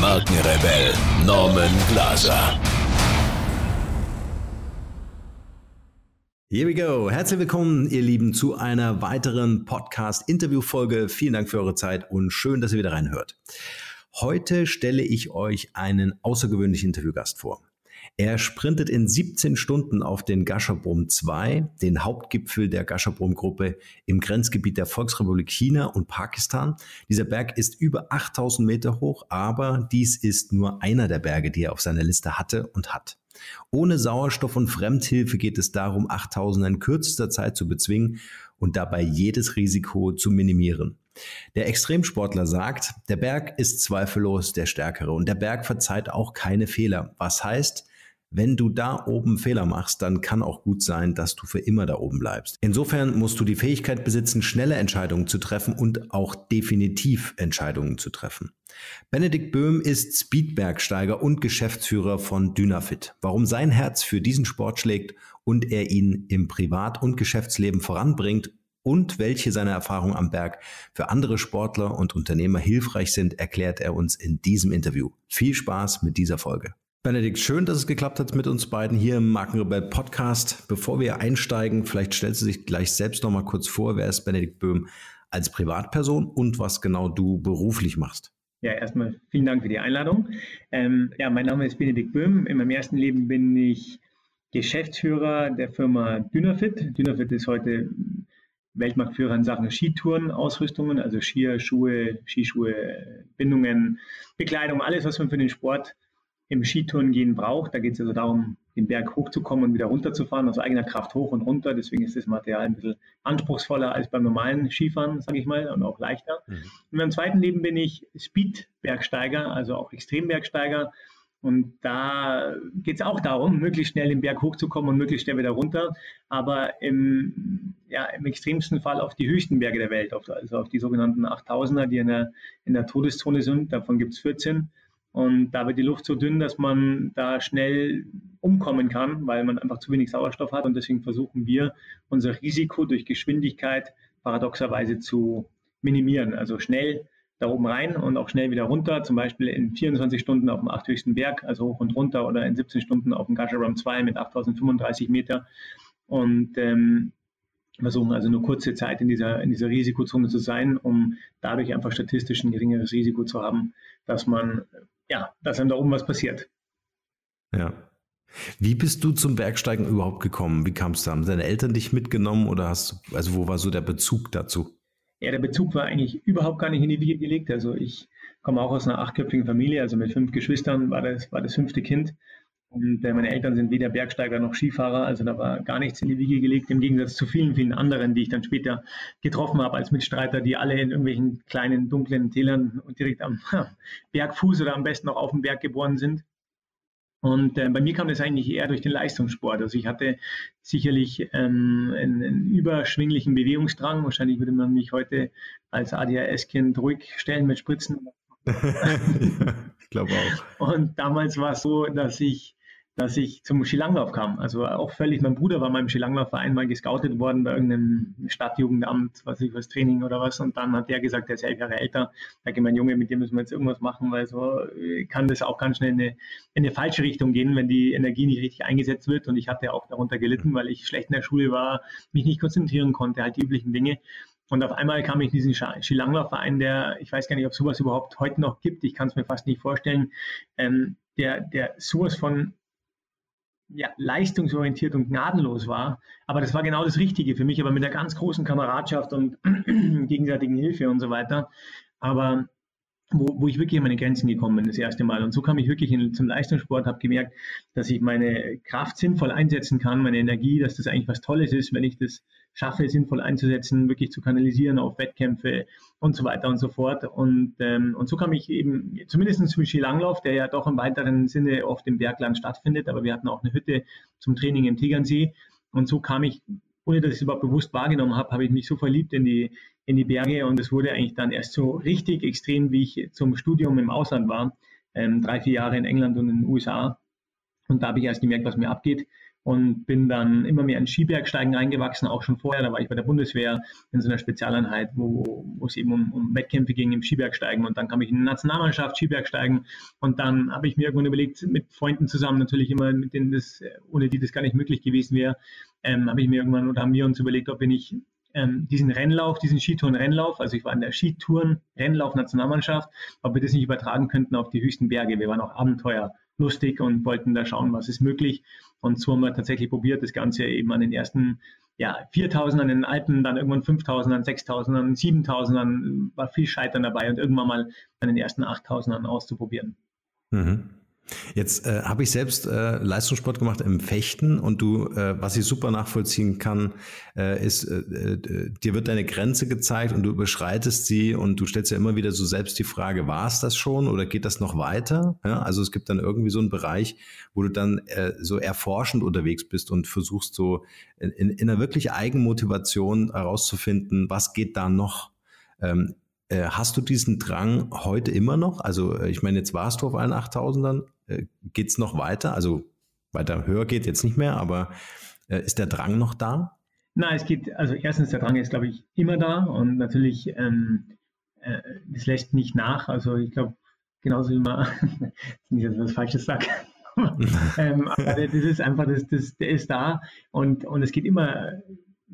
Markenrebell Norman Glaser. Here we go. Herzlich willkommen, ihr Lieben, zu einer weiteren Podcast-Interview-Folge. Vielen Dank für eure Zeit und schön, dass ihr wieder reinhört. Heute stelle ich euch einen außergewöhnlichen Interviewgast vor. Er sprintet in 17 Stunden auf den Gasherbrum 2, den Hauptgipfel der Gasherbrum-Gruppe im Grenzgebiet der Volksrepublik China und Pakistan. Dieser Berg ist über 8000 Meter hoch, aber dies ist nur einer der Berge, die er auf seiner Liste hatte und hat. Ohne Sauerstoff und Fremdhilfe geht es darum, 8000 in kürzester Zeit zu bezwingen und dabei jedes Risiko zu minimieren. Der Extremsportler sagt, der Berg ist zweifellos der Stärkere und der Berg verzeiht auch keine Fehler. Was heißt, wenn du da oben Fehler machst, dann kann auch gut sein, dass du für immer da oben bleibst. Insofern musst du die Fähigkeit besitzen, schnelle Entscheidungen zu treffen und auch definitiv Entscheidungen zu treffen. Benedikt Böhm ist Speedbergsteiger und Geschäftsführer von Dynafit. Warum sein Herz für diesen Sport schlägt und er ihn im Privat- und Geschäftsleben voranbringt und welche seine Erfahrungen am Berg für andere Sportler und Unternehmer hilfreich sind, erklärt er uns in diesem Interview. Viel Spaß mit dieser Folge. Benedikt, schön, dass es geklappt hat mit uns beiden hier im Markenrebell Podcast. Bevor wir einsteigen, vielleicht stellst du dich gleich selbst noch mal kurz vor. Wer ist Benedikt Böhm als Privatperson und was genau du beruflich machst? Ja, erstmal vielen Dank für die Einladung. Ähm, ja, mein Name ist Benedikt Böhm. In meinem ersten Leben bin ich Geschäftsführer der Firma Dynafit. Dynafit ist heute Weltmarktführer in Sachen Skitouren, Ausrüstungen, also Skier, Schuhe, Skischuhe, Bindungen, Bekleidung, alles, was man für den Sport im Skitouren gehen braucht. Da geht es also darum, den Berg hochzukommen und wieder runterzufahren, aus eigener Kraft hoch und runter. Deswegen ist das Material ein bisschen anspruchsvoller als beim normalen Skifahren, sage ich mal, und auch leichter. Mhm. In meinem zweiten Leben bin ich Speed-Bergsteiger, also auch Extrembergsteiger. Und da geht es auch darum, möglichst schnell den Berg hochzukommen und möglichst schnell wieder runter. Aber im, ja, im extremsten Fall auf die höchsten Berge der Welt, also auf die sogenannten 8000er, die in der, in der Todeszone sind. Davon gibt es 14. Und da wird die Luft so dünn, dass man da schnell umkommen kann, weil man einfach zu wenig Sauerstoff hat. Und deswegen versuchen wir, unser Risiko durch Geschwindigkeit paradoxerweise zu minimieren. Also schnell da oben rein und auch schnell wieder runter, zum Beispiel in 24 Stunden auf dem achthöchsten Berg, also hoch und runter, oder in 17 Stunden auf dem Gasheram 2 mit 8035 Meter. Und ähm, versuchen also nur kurze Zeit in dieser, in dieser Risikozone zu sein, um dadurch einfach statistisch ein geringeres Risiko zu haben, dass man ja, dass dann da oben was passiert. Ja. Wie bist du zum Bergsteigen überhaupt gekommen? Wie kamst du? Haben deine Eltern dich mitgenommen oder hast du, also wo war so der Bezug dazu? Ja, der Bezug war eigentlich überhaupt gar nicht in die Wiege gelegt. Also ich komme auch aus einer achtköpfigen Familie, also mit fünf Geschwistern war das, war das fünfte Kind. Und äh, meine Eltern sind weder Bergsteiger noch Skifahrer, also da war gar nichts in die Wiege gelegt, im Gegensatz zu vielen, vielen anderen, die ich dann später getroffen habe als Mitstreiter, die alle in irgendwelchen kleinen, dunklen Tälern und direkt am Bergfuß oder am besten noch auf dem Berg geboren sind. Und äh, bei mir kam das eigentlich eher durch den Leistungssport. Also ich hatte sicherlich ähm, einen, einen, überschwinglichen Bewegungsdrang. Wahrscheinlich würde man mich heute als ADHS-Kind ruhig stellen mit Spritzen. ich glaube auch. Und damals war es so, dass ich dass ich zum Skilanglauf kam. Also auch völlig, mein Bruder war beim Skilanglaufverein mal gescoutet worden bei irgendeinem Stadtjugendamt, was ich was Training oder was. Und dann hat der gesagt, der ist elf Jahre älter. Da geht mein Junge, mit dem müssen wir jetzt irgendwas machen, weil so kann das auch ganz schnell in eine, in eine falsche Richtung gehen, wenn die Energie nicht richtig eingesetzt wird. Und ich hatte auch darunter gelitten, weil ich schlecht in der Schule war, mich nicht konzentrieren konnte, halt die üblichen Dinge. Und auf einmal kam ich in diesen Skilanglaufverein, der, ich weiß gar nicht, ob sowas überhaupt heute noch gibt, ich kann es mir fast nicht vorstellen, ähm, der, der sowas von ja, leistungsorientiert und gnadenlos war. Aber das war genau das Richtige für mich, aber mit einer ganz großen Kameradschaft und gegenseitigen Hilfe und so weiter. Aber wo, wo ich wirklich an meine Grenzen gekommen bin, das erste Mal. Und so kam ich wirklich in, zum Leistungssport, habe gemerkt, dass ich meine Kraft sinnvoll einsetzen kann, meine Energie, dass das eigentlich was Tolles ist, wenn ich das schaffe, sinnvoll einzusetzen, wirklich zu kanalisieren auf Wettkämpfe und so weiter und so fort. Und, ähm, und so kam ich eben, zumindest zum Skilanglauf, der ja doch im weiteren Sinne auf dem Bergland stattfindet, aber wir hatten auch eine Hütte zum Training im Tegernsee. Und so kam ich, ohne dass ich es überhaupt bewusst wahrgenommen habe, habe ich mich so verliebt in die, in die Berge und es wurde eigentlich dann erst so richtig extrem, wie ich zum Studium im Ausland war, ähm, drei, vier Jahre in England und in den USA. Und da habe ich erst gemerkt, was mir abgeht und bin dann immer mehr in Skibergsteigen reingewachsen, auch schon vorher. Da war ich bei der Bundeswehr in so einer Spezialeinheit, wo, wo es eben um, um, Wettkämpfe ging im Skibergsteigen. Und dann kam ich in die Nationalmannschaft Skibergsteigen. Und dann habe ich mir irgendwann überlegt, mit Freunden zusammen, natürlich immer, mit denen das, ohne die das gar nicht möglich gewesen wäre, ähm, habe ich mir irgendwann oder haben wir uns überlegt, ob wir nicht ähm, diesen Rennlauf, diesen Skitouren-Rennlauf, also ich war in der Skitouren-Rennlauf-Nationalmannschaft, ob wir das nicht übertragen könnten auf die höchsten Berge. Wir waren auch Abenteuer lustig und wollten da schauen, was ist möglich. Und so haben wir tatsächlich probiert, das Ganze eben an den ersten ja, 4000 an den Alpen, dann irgendwann 5000, dann 6000, dann 7000, dann war viel Scheitern dabei und irgendwann mal an den ersten 8000 auszuprobieren. Mhm. Jetzt äh, habe ich selbst äh, Leistungssport gemacht im Fechten und du, äh, was ich super nachvollziehen kann, äh, ist, äh, äh, dir wird deine Grenze gezeigt und du überschreitest sie und du stellst ja immer wieder so selbst die Frage, war es das schon oder geht das noch weiter? Ja, also es gibt dann irgendwie so einen Bereich, wo du dann äh, so erforschend unterwegs bist und versuchst so in, in, in einer wirklich Eigenmotivation herauszufinden, was geht da noch? Ähm, äh, hast du diesen Drang heute immer noch? Also äh, ich meine, jetzt warst du auf allen 8000ern. Äh, geht es noch weiter? Also weiter höher geht jetzt nicht mehr, aber ist der Drang noch da? Nein, es geht, also erstens, der Drang ist, glaube ich, immer da und natürlich, ähm, äh, das lässt nicht nach. Also ich glaube, genauso wie man, nicht, dass ich was Falsches sage, ähm, aber das ist einfach, das, das, der ist da und, und es geht immer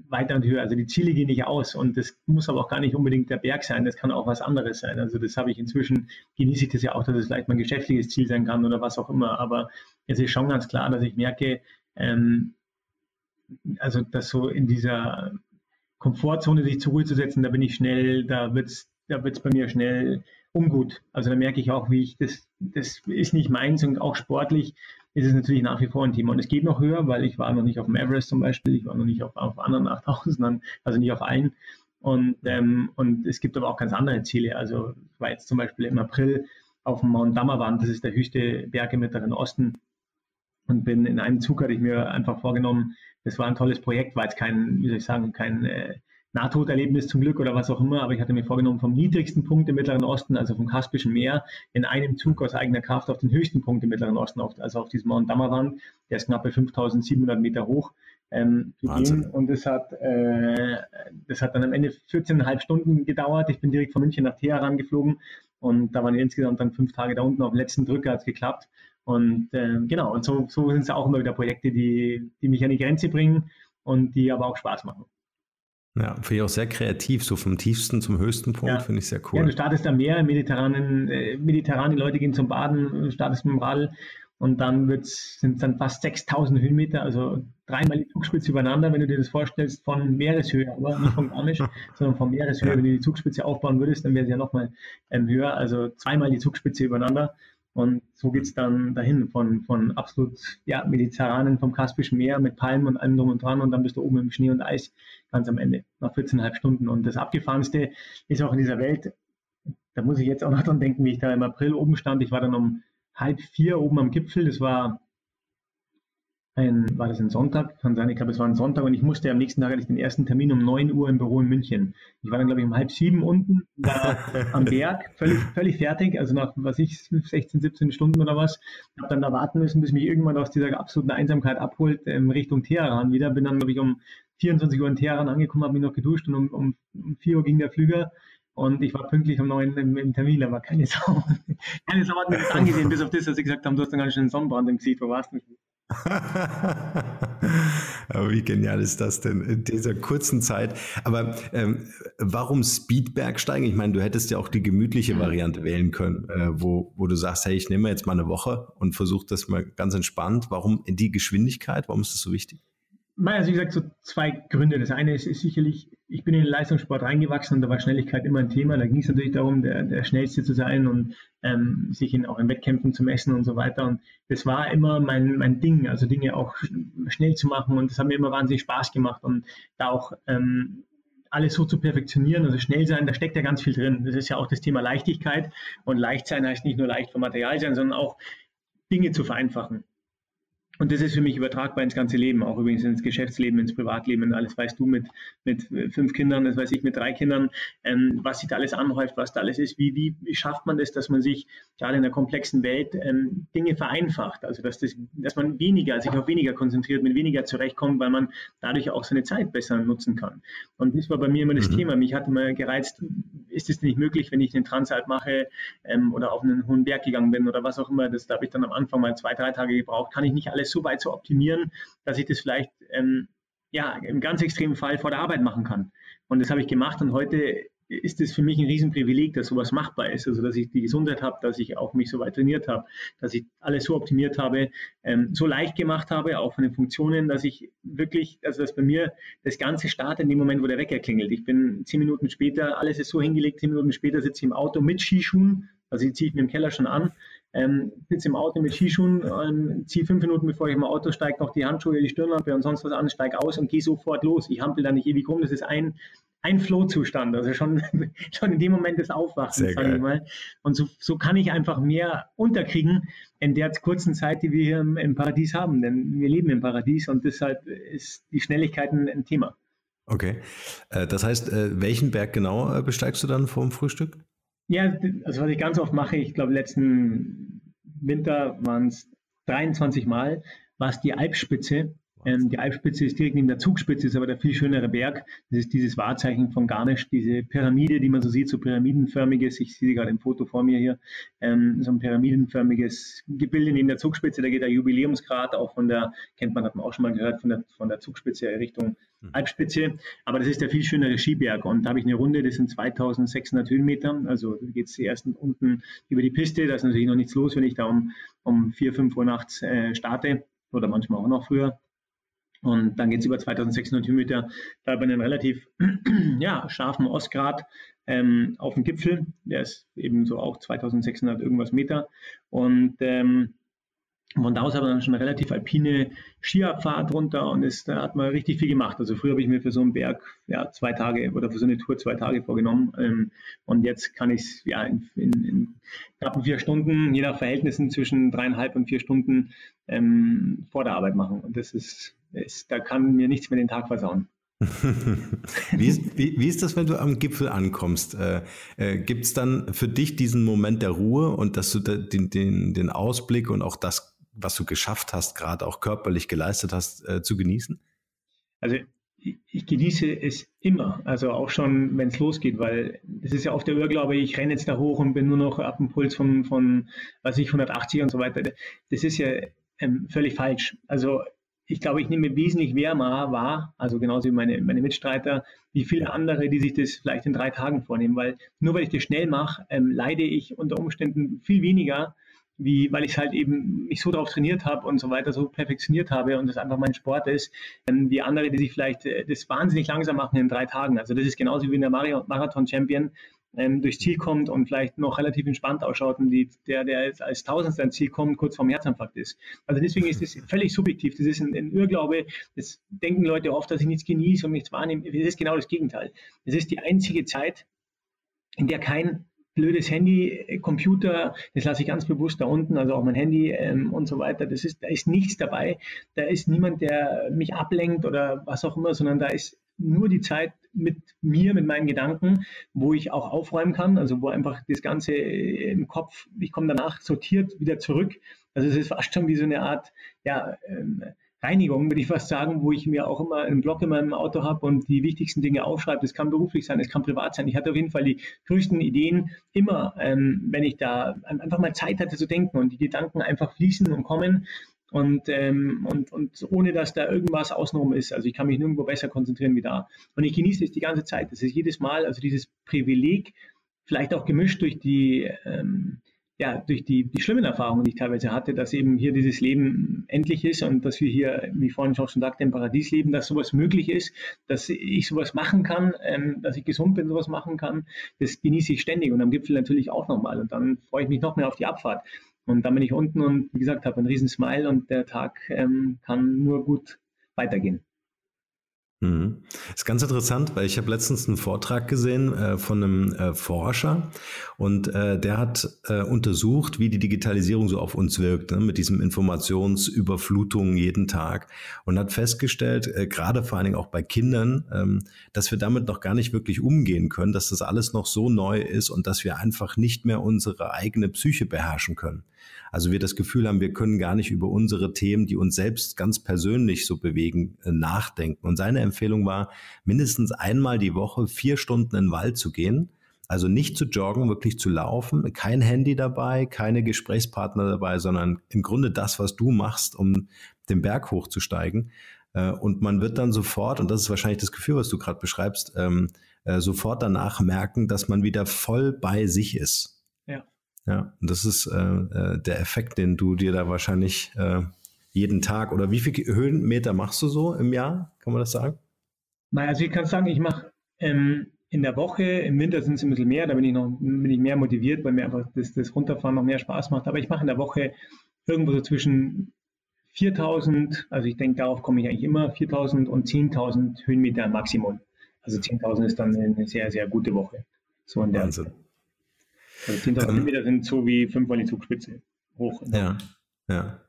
weiter und höher. Also die Ziele gehen nicht aus und das muss aber auch gar nicht unbedingt der Berg sein, das kann auch was anderes sein. Also das habe ich inzwischen, genieße ich das ja auch, dass es vielleicht mein geschäftliches Ziel sein kann oder was auch immer. Aber es ist schon ganz klar, dass ich merke, ähm, also dass so in dieser Komfortzone sich zur Ruhe zu setzen, da bin ich schnell, da wird es da wird's bei mir schnell ungut. Also da merke ich auch, wie ich das, das ist nicht meins und auch sportlich ist es natürlich nach wie vor ein Thema. Und es geht noch höher, weil ich war noch nicht auf dem Everest zum Beispiel, ich war noch nicht auf, auf anderen 8000ern, also nicht auf allen. Und, ähm, und es gibt aber auch ganz andere Ziele. Also ich war jetzt zum Beispiel im April auf dem Mount Dammerwand, das ist der höchste Berg im Mittleren Osten. Und bin in einem Zug, hatte ich mir einfach vorgenommen, das war ein tolles Projekt, war jetzt kein, wie soll ich sagen, kein äh, Nahtoderlebnis zum Glück oder was auch immer, aber ich hatte mir vorgenommen, vom niedrigsten Punkt im Mittleren Osten, also vom Kaspischen Meer, in einem Zug aus eigener Kraft auf den höchsten Punkt im Mittleren Osten, also auf diesem Mount Dammerwand, der ist knappe 5700 Meter hoch, ähm, zu gehen. Und das hat, äh, das hat dann am Ende 14,5 Stunden gedauert. Ich bin direkt von München nach Teheran geflogen und da waren insgesamt dann fünf Tage da unten. Auf dem letzten Drücker hat es geklappt. Und äh, genau, und so, so sind es auch immer wieder Projekte, die, die mich an die Grenze bringen und die aber auch Spaß machen. Ja, finde ich auch sehr kreativ, so vom tiefsten zum höchsten Punkt, ja. finde ich sehr cool. Ja, du startest am Meer, mediterranen, äh, mediterran, die Leute gehen zum Baden, startest mit dem Radl und dann sind es dann fast 6000 Höhenmeter, also dreimal die Zugspitze übereinander, wenn du dir das vorstellst, von Meereshöhe, aber nicht von Garmisch, sondern von Meereshöhe. Ja. Wenn du die Zugspitze aufbauen würdest, dann wäre sie ja nochmal ähm, höher, also zweimal die Zugspitze übereinander. Und so geht es dann dahin von, von absolut ja, mediterranen, vom Kaspischen Meer mit Palmen und allem drum und dran und dann bist du oben im Schnee und Eis ganz am Ende, nach 14,5 Stunden. Und das Abgefahrenste ist auch in dieser Welt, da muss ich jetzt auch noch dran denken, wie ich da im April oben stand. Ich war dann um halb vier oben am Gipfel. Das war ein, war das ein Sonntag? Kann sein, ich glaube, es war ein Sonntag und ich musste am nächsten Tag hatte ich den ersten Termin um 9 Uhr im Büro in München. Ich war dann, glaube ich, um halb sieben unten war am Berg, völlig, völlig fertig, also nach, was ich, 16, 17 Stunden oder was. Habe dann da warten müssen, bis mich irgendwann aus dieser absoluten Einsamkeit abholt, in ähm, Richtung Teheran wieder. Bin dann, glaube ich, um 24 Uhr in Teheran angekommen, habe mich noch geduscht und um, um, um 4 Uhr ging der Flüger. Und ich war pünktlich um neun im, im Termin, aber keine Sau. Keine Sau hat mir das angesehen, bis auf das, dass sie gesagt haben, du hast dann ganz schön einen Sonnenbrand im Gesicht, wo warst du? Aber wie genial ist das denn in dieser kurzen Zeit? Aber ähm, warum Speedbergsteigen? Ich meine, du hättest ja auch die gemütliche Variante wählen können, äh, wo, wo du sagst, hey, ich nehme jetzt mal eine Woche und versuche das mal ganz entspannt. Warum die Geschwindigkeit? Warum ist das so wichtig? Also wie gesagt, so zwei Gründe. Das eine ist, ist sicherlich ich bin in den Leistungssport reingewachsen und da war Schnelligkeit immer ein Thema. Da ging es natürlich darum, der, der Schnellste zu sein und ähm, sich in, auch in Wettkämpfen zu messen und so weiter. Und das war immer mein, mein Ding, also Dinge auch schnell zu machen und das hat mir immer wahnsinnig Spaß gemacht und da auch ähm, alles so zu perfektionieren, also schnell sein, da steckt ja ganz viel drin. Das ist ja auch das Thema Leichtigkeit und leicht sein heißt nicht nur leicht vom Material sein, sondern auch Dinge zu vereinfachen. Und das ist für mich übertragbar ins ganze Leben, auch übrigens ins Geschäftsleben, ins Privatleben und alles weißt du mit, mit fünf Kindern, das weiß ich mit drei Kindern, ähm, was sich da alles anhäuft, was da alles ist. Wie, wie, wie schafft man das, dass man sich gerade in der komplexen Welt ähm, Dinge vereinfacht? Also dass, das, dass man weniger, sich auf weniger konzentriert, mit weniger zurechtkommt, weil man dadurch auch seine Zeit besser nutzen kann. Und das war bei mir immer das mhm. Thema. Mich hat immer gereizt, ist es nicht möglich, wenn ich einen Transalp mache ähm, oder auf einen hohen Berg gegangen bin oder was auch immer, das da habe ich dann am Anfang mal zwei, drei Tage gebraucht, kann ich nicht alles alles so weit zu optimieren, dass ich das vielleicht ähm, ja, im ganz extremen Fall vor der Arbeit machen kann. Und das habe ich gemacht und heute ist es für mich ein Riesenprivileg, dass sowas machbar ist. Also, dass ich die Gesundheit habe, dass ich auch mich so weit trainiert habe, dass ich alles so optimiert habe, ähm, so leicht gemacht habe, auch von den Funktionen, dass ich wirklich, also dass bei mir das Ganze startet in dem Moment, wo der Wecker klingelt. Ich bin zehn Minuten später, alles ist so hingelegt, zehn Minuten später sitze ich im Auto mit Skischuhen, also die ziehe ich mir im Keller schon an, ähm, sitze im Auto mit Skischuhen, ähm, ziehe fünf Minuten, bevor ich im Auto steige, noch die Handschuhe, die Stirnlampe und sonst was an, steige aus und gehe sofort los. Ich hampel da nicht ewig rum. Das ist ein, ein Flow-Zustand, also schon, schon in dem Moment des Aufwachens, sage ich mal. Und so, so kann ich einfach mehr unterkriegen in der kurzen Zeit, die wir hier im, im Paradies haben. Denn wir leben im Paradies und deshalb ist die Schnelligkeit ein, ein Thema. Okay. Äh, das heißt, äh, welchen Berg genau äh, besteigst du dann vorm Frühstück? Ja, also was ich ganz oft mache, ich glaube letzten Winter waren es 23 Mal, war es die Alpspitze. Ähm, die Alpspitze ist direkt neben der Zugspitze, ist aber der viel schönere Berg. Das ist dieses Wahrzeichen von Garmisch, diese Pyramide, die man so sieht, so pyramidenförmiges. Ich sehe gerade im Foto vor mir hier, ähm, so ein pyramidenförmiges Gebilde neben der Zugspitze. Da geht der Jubiläumsgrad auch von der, kennt man, hat man auch schon mal gehört, von der, von der Zugspitze Richtung mhm. Alpspitze. Aber das ist der viel schönere Skiberg. Und da habe ich eine Runde, das sind 2600 Höhenmeter. Also geht es erst unten über die Piste. Da ist natürlich noch nichts los, wenn ich da um, um 4, 5 Uhr nachts äh, starte oder manchmal auch noch früher. Und dann geht es über 2600 Höhenmeter da bei einem relativ ja, scharfen Ostgrad ähm, auf dem Gipfel. Der ist eben so auch 2600 irgendwas Meter. Und ähm, von da aus haben wir dann schon eine relativ alpine Skiabfahrt runter und ist, da hat man richtig viel gemacht. Also früher habe ich mir für so einen Berg ja, zwei Tage oder für so eine Tour zwei Tage vorgenommen. Ähm, und jetzt kann ich es ja, in, in, in knappen vier Stunden, je nach Verhältnissen zwischen dreieinhalb und vier Stunden ähm, vor der Arbeit machen. Und das ist, ist, da kann mir nichts mehr den Tag versauen. wie, ist, wie, wie, ist das, wenn du am Gipfel ankommst? Äh, äh, Gibt es dann für dich diesen Moment der Ruhe und dass du den, den, den Ausblick und auch das was du geschafft hast, gerade auch körperlich geleistet hast, äh, zu genießen? Also ich, ich, genieße es immer, also auch schon, wenn es losgeht, weil es ist ja oft der Irrglaube, ich renne jetzt da hoch und bin nur noch ab dem Puls von, von was ich, 180 und so weiter. Das ist ja ähm, völlig falsch. Also ich glaube, ich nehme wesentlich wärmer wahr, also genauso wie meine, meine Mitstreiter, wie viele andere, die sich das vielleicht in drei Tagen vornehmen, weil nur weil ich das schnell mache, ähm, leide ich unter Umständen viel weniger, wie, weil ich halt eben mich so darauf trainiert habe und so weiter, so perfektioniert habe und das einfach mein Sport ist, ähm, wie andere, die sich vielleicht äh, das wahnsinnig langsam machen in drei Tagen. Also das ist genauso wie wenn der Marathon-Champion ähm, durchs Ziel kommt und vielleicht noch relativ entspannt ausschaut und die, der, der als Tausendster ins Ziel kommt, kurz vorm Herzinfarkt ist. Also deswegen ist das völlig subjektiv. Das ist ein, ein Irrglaube. Das denken Leute oft, dass ich nichts genieße und nichts wahrnehme. Das ist genau das Gegenteil. Es ist die einzige Zeit, in der kein blödes Handy, äh, Computer, das lasse ich ganz bewusst da unten, also auch mein Handy ähm, und so weiter. Das ist, da ist nichts dabei. Da ist niemand, der mich ablenkt oder was auch immer, sondern da ist nur die Zeit mit mir, mit meinen Gedanken, wo ich auch aufräumen kann, also wo einfach das Ganze äh, im Kopf, ich komme danach sortiert wieder zurück. Also es ist fast schon wie so eine Art, ja, ähm, Reinigung, würde ich fast sagen, wo ich mir auch immer einen Block in meinem Auto habe und die wichtigsten Dinge aufschreibe. Das kann beruflich sein, es kann privat sein. Ich hatte auf jeden Fall die größten Ideen immer, ähm, wenn ich da einfach mal Zeit hatte zu denken und die Gedanken einfach fließen und kommen und, ähm, und, und ohne dass da irgendwas außenrum ist. Also ich kann mich nirgendwo besser konzentrieren wie da. Und ich genieße es die ganze Zeit. Das ist jedes Mal, also dieses Privileg, vielleicht auch gemischt durch die, ähm, ja, durch die, die schlimmen Erfahrungen, die ich teilweise hatte, dass eben hier dieses Leben endlich ist und dass wir hier, wie vorhin schon sagte, im Paradies leben, dass sowas möglich ist, dass ich sowas machen kann, ähm, dass ich gesund bin, sowas machen kann, das genieße ich ständig und am Gipfel natürlich auch nochmal. Und dann freue ich mich noch mehr auf die Abfahrt. Und dann bin ich unten und wie gesagt, habe einen riesen Smile und der Tag ähm, kann nur gut weitergehen. Mhm. Ist ganz interessant, weil ich habe letztens einen Vortrag gesehen äh, von einem äh, Forscher und äh, der hat äh, untersucht, wie die Digitalisierung so auf uns wirkt, ne, mit diesem Informationsüberflutung jeden Tag und hat festgestellt, äh, gerade vor allen Dingen auch bei Kindern, ähm, dass wir damit noch gar nicht wirklich umgehen können, dass das alles noch so neu ist und dass wir einfach nicht mehr unsere eigene Psyche beherrschen können. Also wir das Gefühl haben, wir können gar nicht über unsere Themen, die uns selbst ganz persönlich so bewegen, äh, nachdenken. Und seine Empfehlung war, mindestens einmal die Woche vier Stunden in den Wald zu gehen. Also nicht zu joggen, wirklich zu laufen, kein Handy dabei, keine Gesprächspartner dabei, sondern im Grunde das, was du machst, um den Berg hochzusteigen. Äh, und man wird dann sofort, und das ist wahrscheinlich das Gefühl, was du gerade beschreibst, ähm, äh, sofort danach merken, dass man wieder voll bei sich ist. Ja, und das ist äh, äh, der Effekt, den du dir da wahrscheinlich äh, jeden Tag oder wie viele Höhenmeter machst du so im Jahr? Kann man das sagen? Naja, also ich kann sagen, ich mache ähm, in der Woche, im Winter sind es ein bisschen mehr, da bin ich noch bin ich mehr motiviert, weil mir einfach das, das Runterfahren noch mehr Spaß macht. Aber ich mache in der Woche irgendwo so zwischen 4000, also ich denke, darauf komme ich eigentlich immer, 4000 und 10.000 Höhenmeter Maximum. Also 10.000 ist dann eine sehr, sehr gute Woche. So in der Wahnsinn. Also 10.000 ähm, Meter sind so wie fünfmal die Zugspitze hoch. Ja, ja.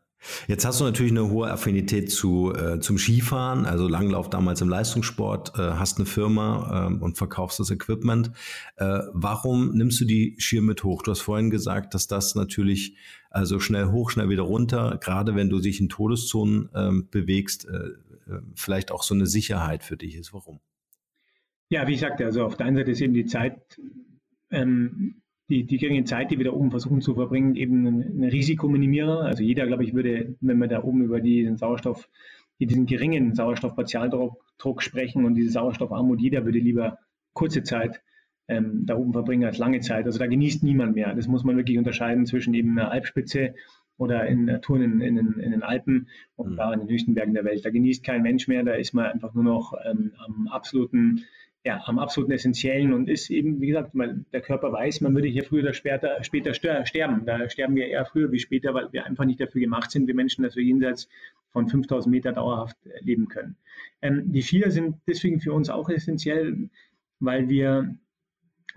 Jetzt hast du natürlich eine hohe Affinität zu, äh, zum Skifahren, also Langlauf damals im Leistungssport, äh, hast eine Firma äh, und verkaufst das Equipment. Äh, warum nimmst du die Skier mit hoch? Du hast vorhin gesagt, dass das natürlich also schnell hoch, schnell wieder runter, gerade wenn du dich in Todeszonen ähm, bewegst, äh, äh, vielleicht auch so eine Sicherheit für dich ist. Warum? Ja, wie ich sagte, also auf der einen Seite ist eben die Zeit ähm, die, die geringe Zeit, die wir da oben versuchen zu verbringen, eben ein, ein Risikominimierer. Also jeder, glaube ich, würde, wenn wir da oben über diesen Sauerstoff, diesen geringen Sauerstoffpartialdruck sprechen und diese Sauerstoffarmut, jeder würde lieber kurze Zeit ähm, da oben verbringen als lange Zeit. Also da genießt niemand mehr. Das muss man wirklich unterscheiden zwischen eben einer Alpspitze oder in Touren in, in, in, den Alpen und mhm. da in den höchsten Bergen der Welt. Da genießt kein Mensch mehr, da ist man einfach nur noch ähm, am absoluten ja, am absoluten Essentiellen und ist eben, wie gesagt, weil der Körper weiß, man würde hier früher oder später, später sterben. Da sterben wir eher früher wie später, weil wir einfach nicht dafür gemacht sind, wir Menschen, dass wir jenseits von 5000 Meter dauerhaft leben können. Ähm, die Skier sind deswegen für uns auch essentiell, weil wir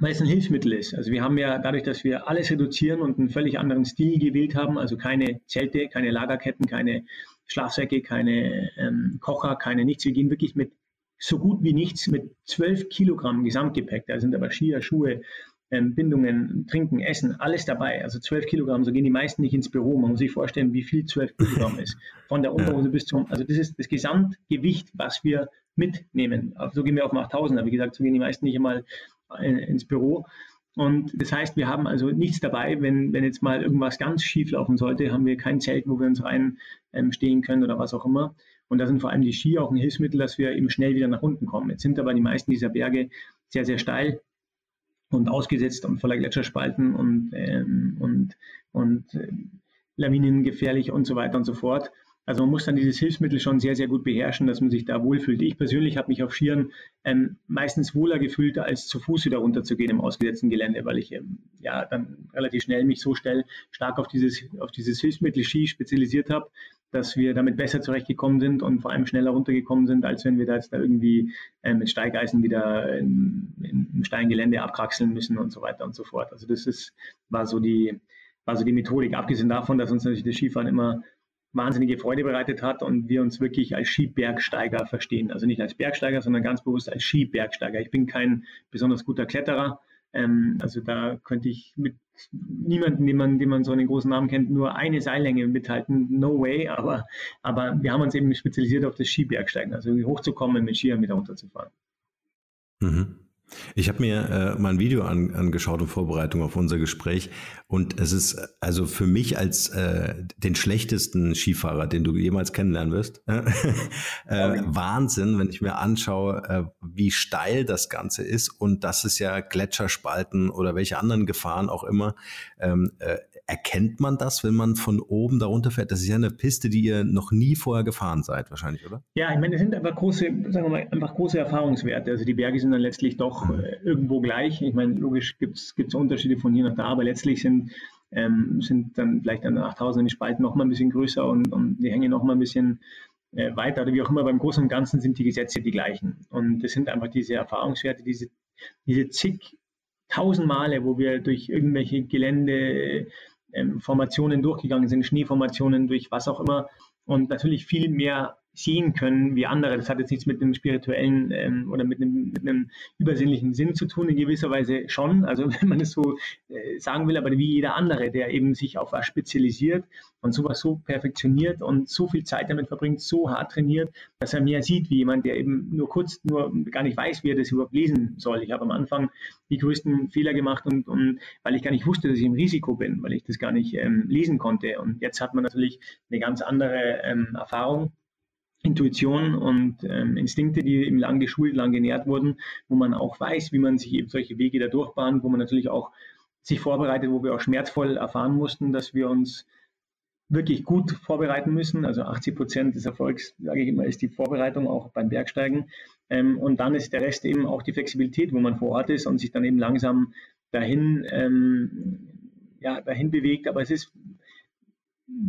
weil es ein Hilfsmittel ist. Also wir haben ja dadurch, dass wir alles reduzieren und einen völlig anderen Stil gewählt haben, also keine Zelte, keine Lagerketten, keine Schlafsäcke, keine ähm, Kocher, keine nichts. Wir gehen wirklich mit so gut wie nichts mit 12 Kilogramm Gesamtgepäck. Da sind aber Skier, Schuhe, ähm, Bindungen, Trinken, Essen, alles dabei. Also 12 Kilogramm, so gehen die meisten nicht ins Büro. Man muss sich vorstellen, wie viel 12 Kilogramm ist. Von der Unterhose bis zum, also das ist das Gesamtgewicht, was wir mitnehmen. So gehen wir auf 8000, aber wie gesagt, so gehen die meisten nicht einmal äh, ins Büro. Und das heißt, wir haben also nichts dabei, wenn, wenn jetzt mal irgendwas ganz schief laufen sollte, haben wir kein Zelt, wo wir uns reinstehen ähm, können oder was auch immer. Und da sind vor allem die Ski auch ein Hilfsmittel, dass wir eben schnell wieder nach unten kommen. Jetzt sind aber die meisten dieser Berge sehr, sehr steil und ausgesetzt und voller Gletscherspalten und, ähm, und, und äh, Lawinen gefährlich und so weiter und so fort. Also man muss dann dieses Hilfsmittel schon sehr, sehr gut beherrschen, dass man sich da wohlfühlt. Ich persönlich habe mich auf Skiern ähm, meistens wohler gefühlt, als zu Fuß wieder runterzugehen im ausgesetzten Gelände, weil ich ähm, ja dann relativ schnell mich so schnell stark auf dieses, auf dieses Hilfsmittel Ski spezialisiert habe, dass wir damit besser zurechtgekommen sind und vor allem schneller runtergekommen sind, als wenn wir da jetzt da irgendwie äh, mit Steigeisen wieder in, in, im Steingelände abkraxeln müssen und so weiter und so fort. Also das ist, war so die, war so die Methodik, abgesehen davon, dass uns natürlich das Skifahren immer wahnsinnige Freude bereitet hat und wir uns wirklich als Skibergsteiger verstehen. Also nicht als Bergsteiger, sondern ganz bewusst als Skibergsteiger. Ich bin kein besonders guter Kletterer, ähm, also da könnte ich mit niemanden, den man, den man so einen großen Namen kennt, nur eine Seillänge mithalten. No way. Aber, aber wir haben uns eben spezialisiert auf das Skibergsteigen, also hochzukommen, mit Skiern wieder runterzufahren. Mhm. Ich habe mir äh, mal ein Video an, angeschaut in Vorbereitung auf unser Gespräch. Und es ist also für mich als äh, den schlechtesten Skifahrer, den du jemals kennenlernen wirst, äh, Wahnsinn, wenn ich mir anschaue, äh, wie steil das Ganze ist und dass es ja Gletscherspalten oder welche anderen Gefahren auch immer ähm, äh, Erkennt man das, wenn man von oben darunter fährt? Das ist ja eine Piste, die ihr noch nie vorher gefahren seid, wahrscheinlich, oder? Ja, ich meine, es sind einfach große, sagen wir mal, einfach große Erfahrungswerte. Also die Berge sind dann letztlich doch mhm. äh, irgendwo gleich. Ich meine, logisch gibt es Unterschiede von hier nach da, aber letztlich sind, ähm, sind dann vielleicht an 8000 die Spalten noch mal ein bisschen größer und, und die hängen noch mal ein bisschen äh, weiter oder wie auch immer. Beim Großen und Ganzen sind die Gesetze die gleichen. Und das sind einfach diese Erfahrungswerte, diese, diese zig tausend Male, wo wir durch irgendwelche Gelände ähm, Formationen durchgegangen sind, Schneeformationen durch was auch immer. Und natürlich viel mehr sehen können wie andere. Das hat jetzt nichts mit einem spirituellen ähm, oder mit einem, mit einem, übersinnlichen Sinn zu tun, in gewisser Weise schon. Also wenn man es so äh, sagen will, aber wie jeder andere, der eben sich auf was spezialisiert und sowas so perfektioniert und so viel Zeit damit verbringt, so hart trainiert, dass er mehr sieht wie jemand, der eben nur kurz, nur gar nicht weiß, wie er das überhaupt lesen soll. Ich habe am Anfang die größten Fehler gemacht und, und weil ich gar nicht wusste, dass ich im Risiko bin, weil ich das gar nicht ähm, lesen konnte. Und jetzt hat man natürlich eine ganz andere ähm, Erfahrung Intuition und ähm, Instinkte, die eben lang geschult, lang genährt wurden, wo man auch weiß, wie man sich eben solche Wege da durchbahnt, wo man natürlich auch sich vorbereitet, wo wir auch schmerzvoll erfahren mussten, dass wir uns wirklich gut vorbereiten müssen. Also 80 Prozent des Erfolgs, sage ich immer, ist die Vorbereitung auch beim Bergsteigen. Ähm, und dann ist der Rest eben auch die Flexibilität, wo man vor Ort ist und sich dann eben langsam dahin, ähm, ja, dahin bewegt. Aber es ist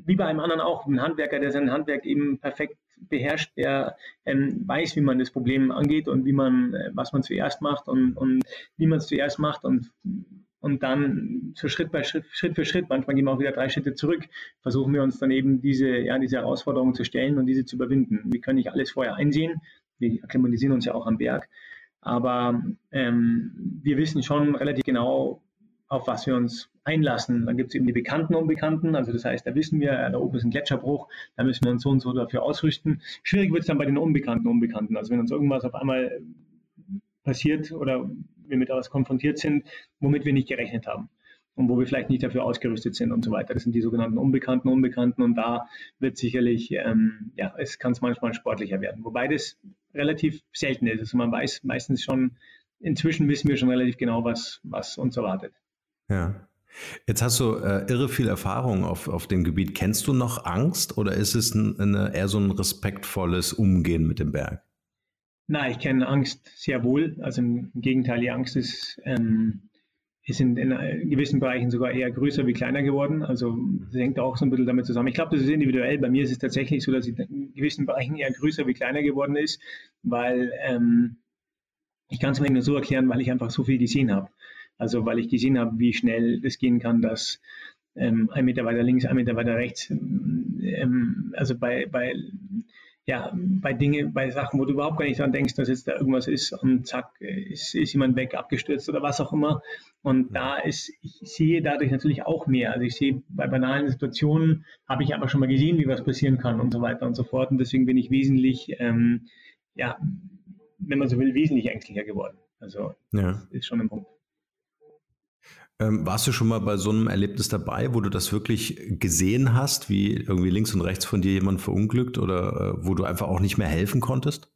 wie bei einem anderen auch ein Handwerker, der sein Handwerk eben perfekt beherrscht, der ähm, weiß, wie man das Problem angeht und wie man, äh, was man zuerst macht und, und wie man es zuerst macht und, und dann so Schritt bei Schritt, Schritt für Schritt, manchmal gehen wir auch wieder drei Schritte zurück, versuchen wir uns dann eben diese, ja, diese Herausforderungen zu stellen und diese zu überwinden. Wir können nicht alles vorher einsehen, wir akklimatisieren uns ja auch am Berg, aber ähm, wir wissen schon relativ genau, auf was wir uns einlassen. Dann gibt es eben die bekannten Unbekannten, also das heißt, da wissen wir, da oben ist ein Gletscherbruch, da müssen wir uns so und so dafür ausrüsten. Schwierig wird es dann bei den unbekannten Unbekannten. Also wenn uns irgendwas auf einmal passiert oder wir mit etwas konfrontiert sind, womit wir nicht gerechnet haben und wo wir vielleicht nicht dafür ausgerüstet sind und so weiter. Das sind die sogenannten unbekannten Unbekannten und da wird sicherlich, ähm, ja, es kann es manchmal sportlicher werden. Wobei das relativ selten ist. Also man weiß meistens schon, inzwischen wissen wir schon relativ genau, was, was uns erwartet. Ja. Jetzt hast du äh, irre viel Erfahrung auf, auf dem Gebiet. Kennst du noch Angst oder ist es ein, eine, eher so ein respektvolles Umgehen mit dem Berg? Nein, ich kenne Angst sehr wohl. Also im Gegenteil, die Angst ist, ähm, ist in, in, gewissen Bereichen sogar eher größer wie kleiner geworden. Also das hängt auch so ein bisschen damit zusammen. Ich glaube, das ist individuell. Bei mir ist es tatsächlich so, dass sie in gewissen Bereichen eher größer wie kleiner geworden ist, weil ähm, ich kann es mir nur so erklären, weil ich einfach so viel gesehen habe. Also weil ich gesehen habe, wie schnell das gehen kann, dass ähm, ein Meter weiter links, ein Meter weiter rechts, ähm, also bei, bei, ja, bei Dinge, bei Sachen, wo du überhaupt gar nicht dran denkst, dass jetzt da irgendwas ist und zack, ist, ist jemand weg, abgestürzt oder was auch immer. Und da ist, ich sehe dadurch natürlich auch mehr. Also ich sehe bei banalen Situationen, habe ich aber schon mal gesehen, wie was passieren kann und so weiter und so fort. Und deswegen bin ich wesentlich, ähm, ja, wenn man so will, wesentlich ängstlicher geworden. Also ja. ist schon ein Punkt. Ähm, warst du schon mal bei so einem Erlebnis dabei, wo du das wirklich gesehen hast, wie irgendwie links und rechts von dir jemand verunglückt oder äh, wo du einfach auch nicht mehr helfen konntest?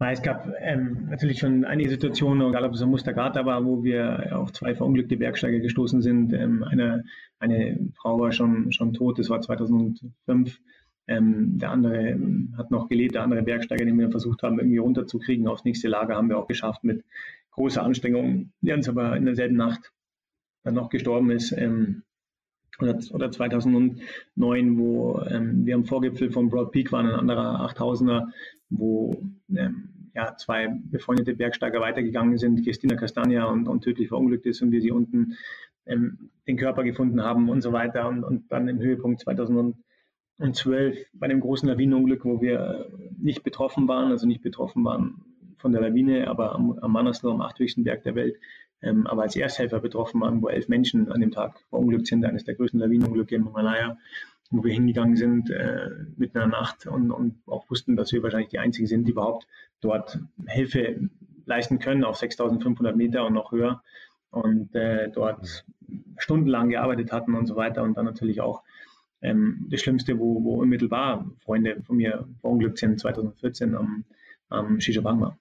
Es gab ähm, natürlich schon einige Situationen, egal ob es am Mustergata war, wo wir auf zwei verunglückte Bergsteiger gestoßen sind. Ähm, eine, eine Frau war schon, schon tot, das war 2005. Ähm, der andere ähm, hat noch gelebt, der andere Bergsteiger, den wir versucht haben, irgendwie runterzukriegen aufs nächste Lager, haben wir auch geschafft mit großer Anstrengung, der uns aber in derselben Nacht dann noch gestorben ist. Ähm, oder, oder 2009, wo ähm, wir am Vorgipfel von Broad Peak waren, ein anderer 8000er, wo ähm, ja, zwei befreundete Bergsteiger weitergegangen sind, Christina Castagna und, und tödlich verunglückt ist und wir sie unten ähm, den Körper gefunden haben und so weiter. Und, und dann im Höhepunkt 2012 bei dem großen Lawinenunglück, wo wir nicht betroffen waren, also nicht betroffen waren von der Lawine, aber am, am Manaslu, am achthöchsten Berg der Welt, ähm, aber als Ersthelfer betroffen waren, wo elf Menschen an dem Tag verunglückt sind, eines der größten Lawinenunglücke im Himalaya, wo wir hingegangen sind äh, mitten in der Nacht und, und auch wussten, dass wir wahrscheinlich die Einzigen sind, die überhaupt dort Hilfe leisten können auf 6500 Meter und noch höher und äh, dort stundenlang gearbeitet hatten und so weiter und dann natürlich auch ähm, das Schlimmste, wo, wo unmittelbar Freunde von mir verunglückt sind, 2014 am, am Shishabangma.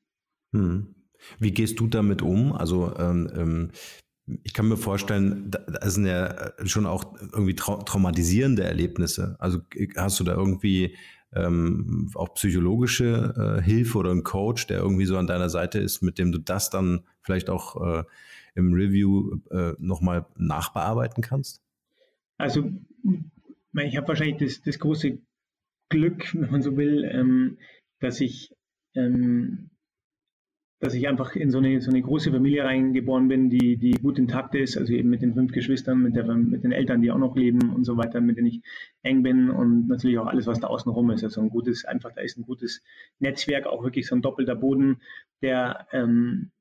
Hm. Wie gehst du damit um? Also ähm, ähm, ich kann mir vorstellen, das sind ja schon auch irgendwie trau traumatisierende Erlebnisse. Also hast du da irgendwie ähm, auch psychologische äh, Hilfe oder einen Coach, der irgendwie so an deiner Seite ist, mit dem du das dann vielleicht auch äh, im Review äh, nochmal nachbearbeiten kannst? Also ich habe wahrscheinlich das, das, große Glück, wenn man so will, ähm, dass ich ähm, dass ich einfach in so eine, so eine große Familie reingeboren bin, die, die gut intakt ist, also eben mit den fünf Geschwistern, mit, der, mit den Eltern, die auch noch leben und so weiter, mit denen ich eng bin und natürlich auch alles, was da außen rum ist. Also ein gutes, einfach, da ist ein gutes Netzwerk, auch wirklich so ein doppelter Boden, der, ähm,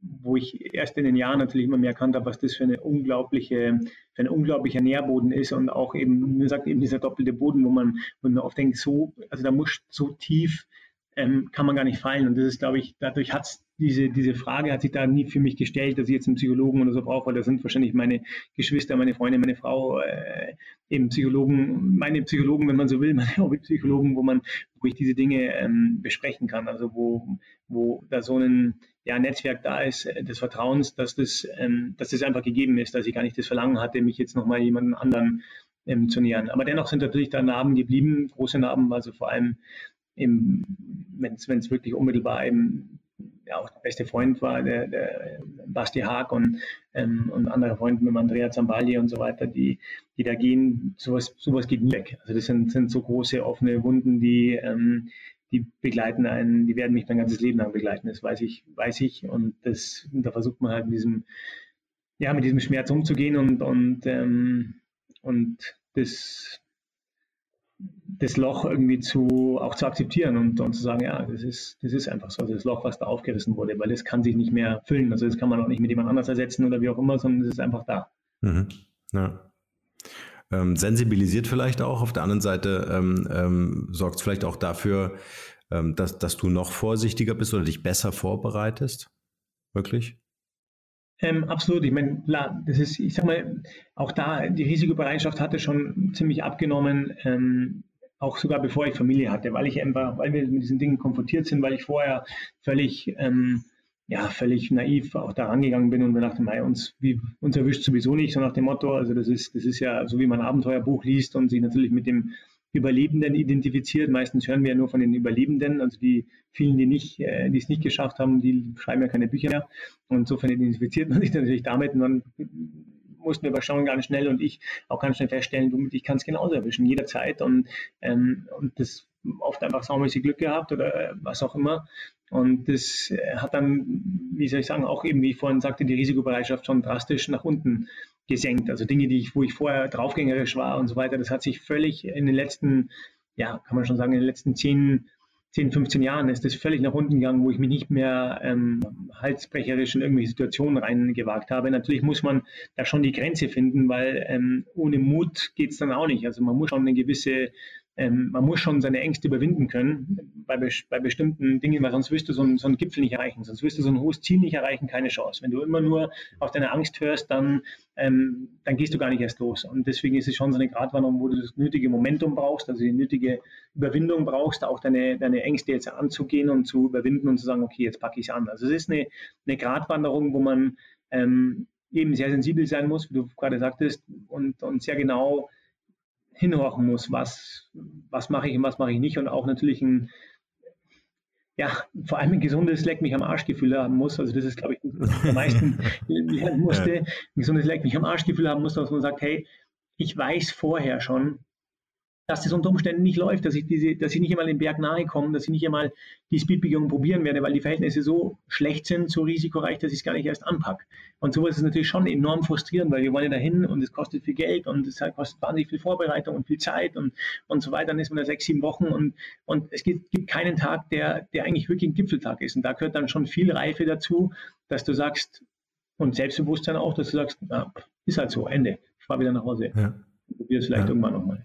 wo ich erst in den Jahren natürlich immer mehr erkannt habe, was das für eine unglaubliche, für ein unglaublicher Nährboden ist und auch eben, mir sagt eben dieser doppelte Boden, wo man, wo man oft denkt, so, also da muss so tief ähm, kann man gar nicht fallen. Und das ist, glaube ich, dadurch hat diese, diese Frage hat sich da nie für mich gestellt, dass ich jetzt einen Psychologen oder so brauche, weil da sind wahrscheinlich meine Geschwister, meine Freunde, meine Frau, äh, eben Psychologen, meine Psychologen, wenn man so will, meine Hobbypsychologen, wo man, wo ich diese Dinge ähm, besprechen kann. Also wo, wo da so ein ja, Netzwerk da ist, äh, des Vertrauens, dass das, ähm, dass das einfach gegeben ist, dass ich gar nicht das Verlangen hatte, mich jetzt nochmal jemanden anderen ähm, zu nähern. Aber dennoch sind natürlich da Narben geblieben, große Narben, also vor allem wenn es wirklich unmittelbar eben ja, auch der beste Freund war, der, der Basti Haag und, ähm, und andere Freunde mit Andrea Zambali und so weiter, die, die da gehen, sowas, sowas geht nie weg. Also das sind, sind so große offene Wunden, die, ähm, die begleiten einen, die werden mich mein ganzes Leben lang begleiten. Das weiß ich, weiß ich. Und das, da versucht man halt mit diesem, ja, mit diesem Schmerz umzugehen und, und, ähm, und das, das Loch irgendwie zu, auch zu akzeptieren und, und zu sagen, ja, das ist, das ist einfach so, also das Loch, was da aufgerissen wurde, weil das kann sich nicht mehr füllen. Also das kann man auch nicht mit jemand anders ersetzen oder wie auch immer, sondern es ist einfach da. Mhm. Ja. Ähm, sensibilisiert vielleicht auch. Auf der anderen Seite ähm, ähm, sorgt es vielleicht auch dafür, ähm, dass, dass du noch vorsichtiger bist oder dich besser vorbereitest. Wirklich? Ähm, absolut. Ich meine, klar, das ist, ich sag mal, auch da, die Risikobereitschaft hatte schon ziemlich abgenommen, ähm, auch sogar bevor ich Familie hatte, weil ich einfach, weil wir mit diesen Dingen konfrontiert sind, weil ich vorher völlig, ähm, ja, völlig naiv auch da rangegangen bin und mir dachte, mei, uns, wie, uns erwischt sowieso nicht, so nach dem Motto, also das ist, das ist ja so, wie man ein Abenteuerbuch liest und sich natürlich mit dem Überlebenden identifiziert. Meistens hören wir ja nur von den Überlebenden, also die vielen, die nicht, äh, die es nicht geschafft haben, die schreiben ja keine Bücher mehr. Und insofern identifiziert man sich natürlich damit und dann mussten schon ganz schnell und ich auch ganz schnell feststellen, du, ich kann es genauso erwischen, jederzeit und, ähm, und das oft einfach saumäßig Glück gehabt oder äh, was auch immer. Und das äh, hat dann, wie soll ich sagen, auch eben, wie ich vorhin sagte, die Risikobereitschaft schon drastisch nach unten gesenkt. Also Dinge, die ich, wo ich vorher draufgängerisch war und so weiter, das hat sich völlig in den letzten, ja, kann man schon sagen, in den letzten 10, 10 15 Jahren ist das völlig nach unten gegangen, wo ich mich nicht mehr ähm, halsbrecherisch in irgendwelche Situationen reingewagt habe. Natürlich muss man da schon die Grenze finden, weil ähm, ohne Mut geht es dann auch nicht. Also man muss schon eine gewisse ähm, man muss schon seine Ängste überwinden können bei, bei bestimmten Dingen, weil sonst wirst du so einen, so einen, Gipfel nicht erreichen, sonst wirst du so ein hohes Ziel nicht erreichen, keine Chance. Wenn du immer nur auf deine Angst hörst, dann, ähm, dann gehst du gar nicht erst los. Und deswegen ist es schon so eine Gratwanderung, wo du das nötige Momentum brauchst, also die nötige Überwindung brauchst, auch deine, deine Ängste jetzt anzugehen und zu überwinden und zu sagen, okay, jetzt packe ich es an. Also es ist eine, eine Gratwanderung, wo man ähm, eben sehr sensibel sein muss, wie du gerade sagtest, und, und sehr genau hinhorchen muss, was, was mache ich und was mache ich nicht und auch natürlich ein, ja, vor allem ein gesundes Leck mich am Arschgefühl haben muss. Also das ist, glaube ich, was am meisten lernen musste. Ein gesundes Leck mich am Arschgefühl haben muss, dass man sagt, hey, ich weiß vorher schon, dass das unter Umständen nicht läuft, dass ich, diese, dass ich nicht einmal den Berg nahe komme, dass ich nicht einmal die Speedbegehung probieren werde, weil die Verhältnisse so schlecht sind, so risikoreich, dass ich es gar nicht erst anpacke. Und sowas ist natürlich schon enorm frustrierend, weil wir wollen ja dahin und es kostet viel Geld und es kostet wahnsinnig viel Vorbereitung und viel Zeit und, und so weiter. Dann ist man da sechs, sieben Wochen und, und es gibt, gibt keinen Tag, der, der eigentlich wirklich ein Gipfeltag ist. Und da gehört dann schon viel Reife dazu, dass du sagst, und Selbstbewusstsein auch, dass du sagst, na, ist halt so, Ende. Ich fahre wieder nach Hause. Ja. Probier es vielleicht ja. irgendwann nochmal.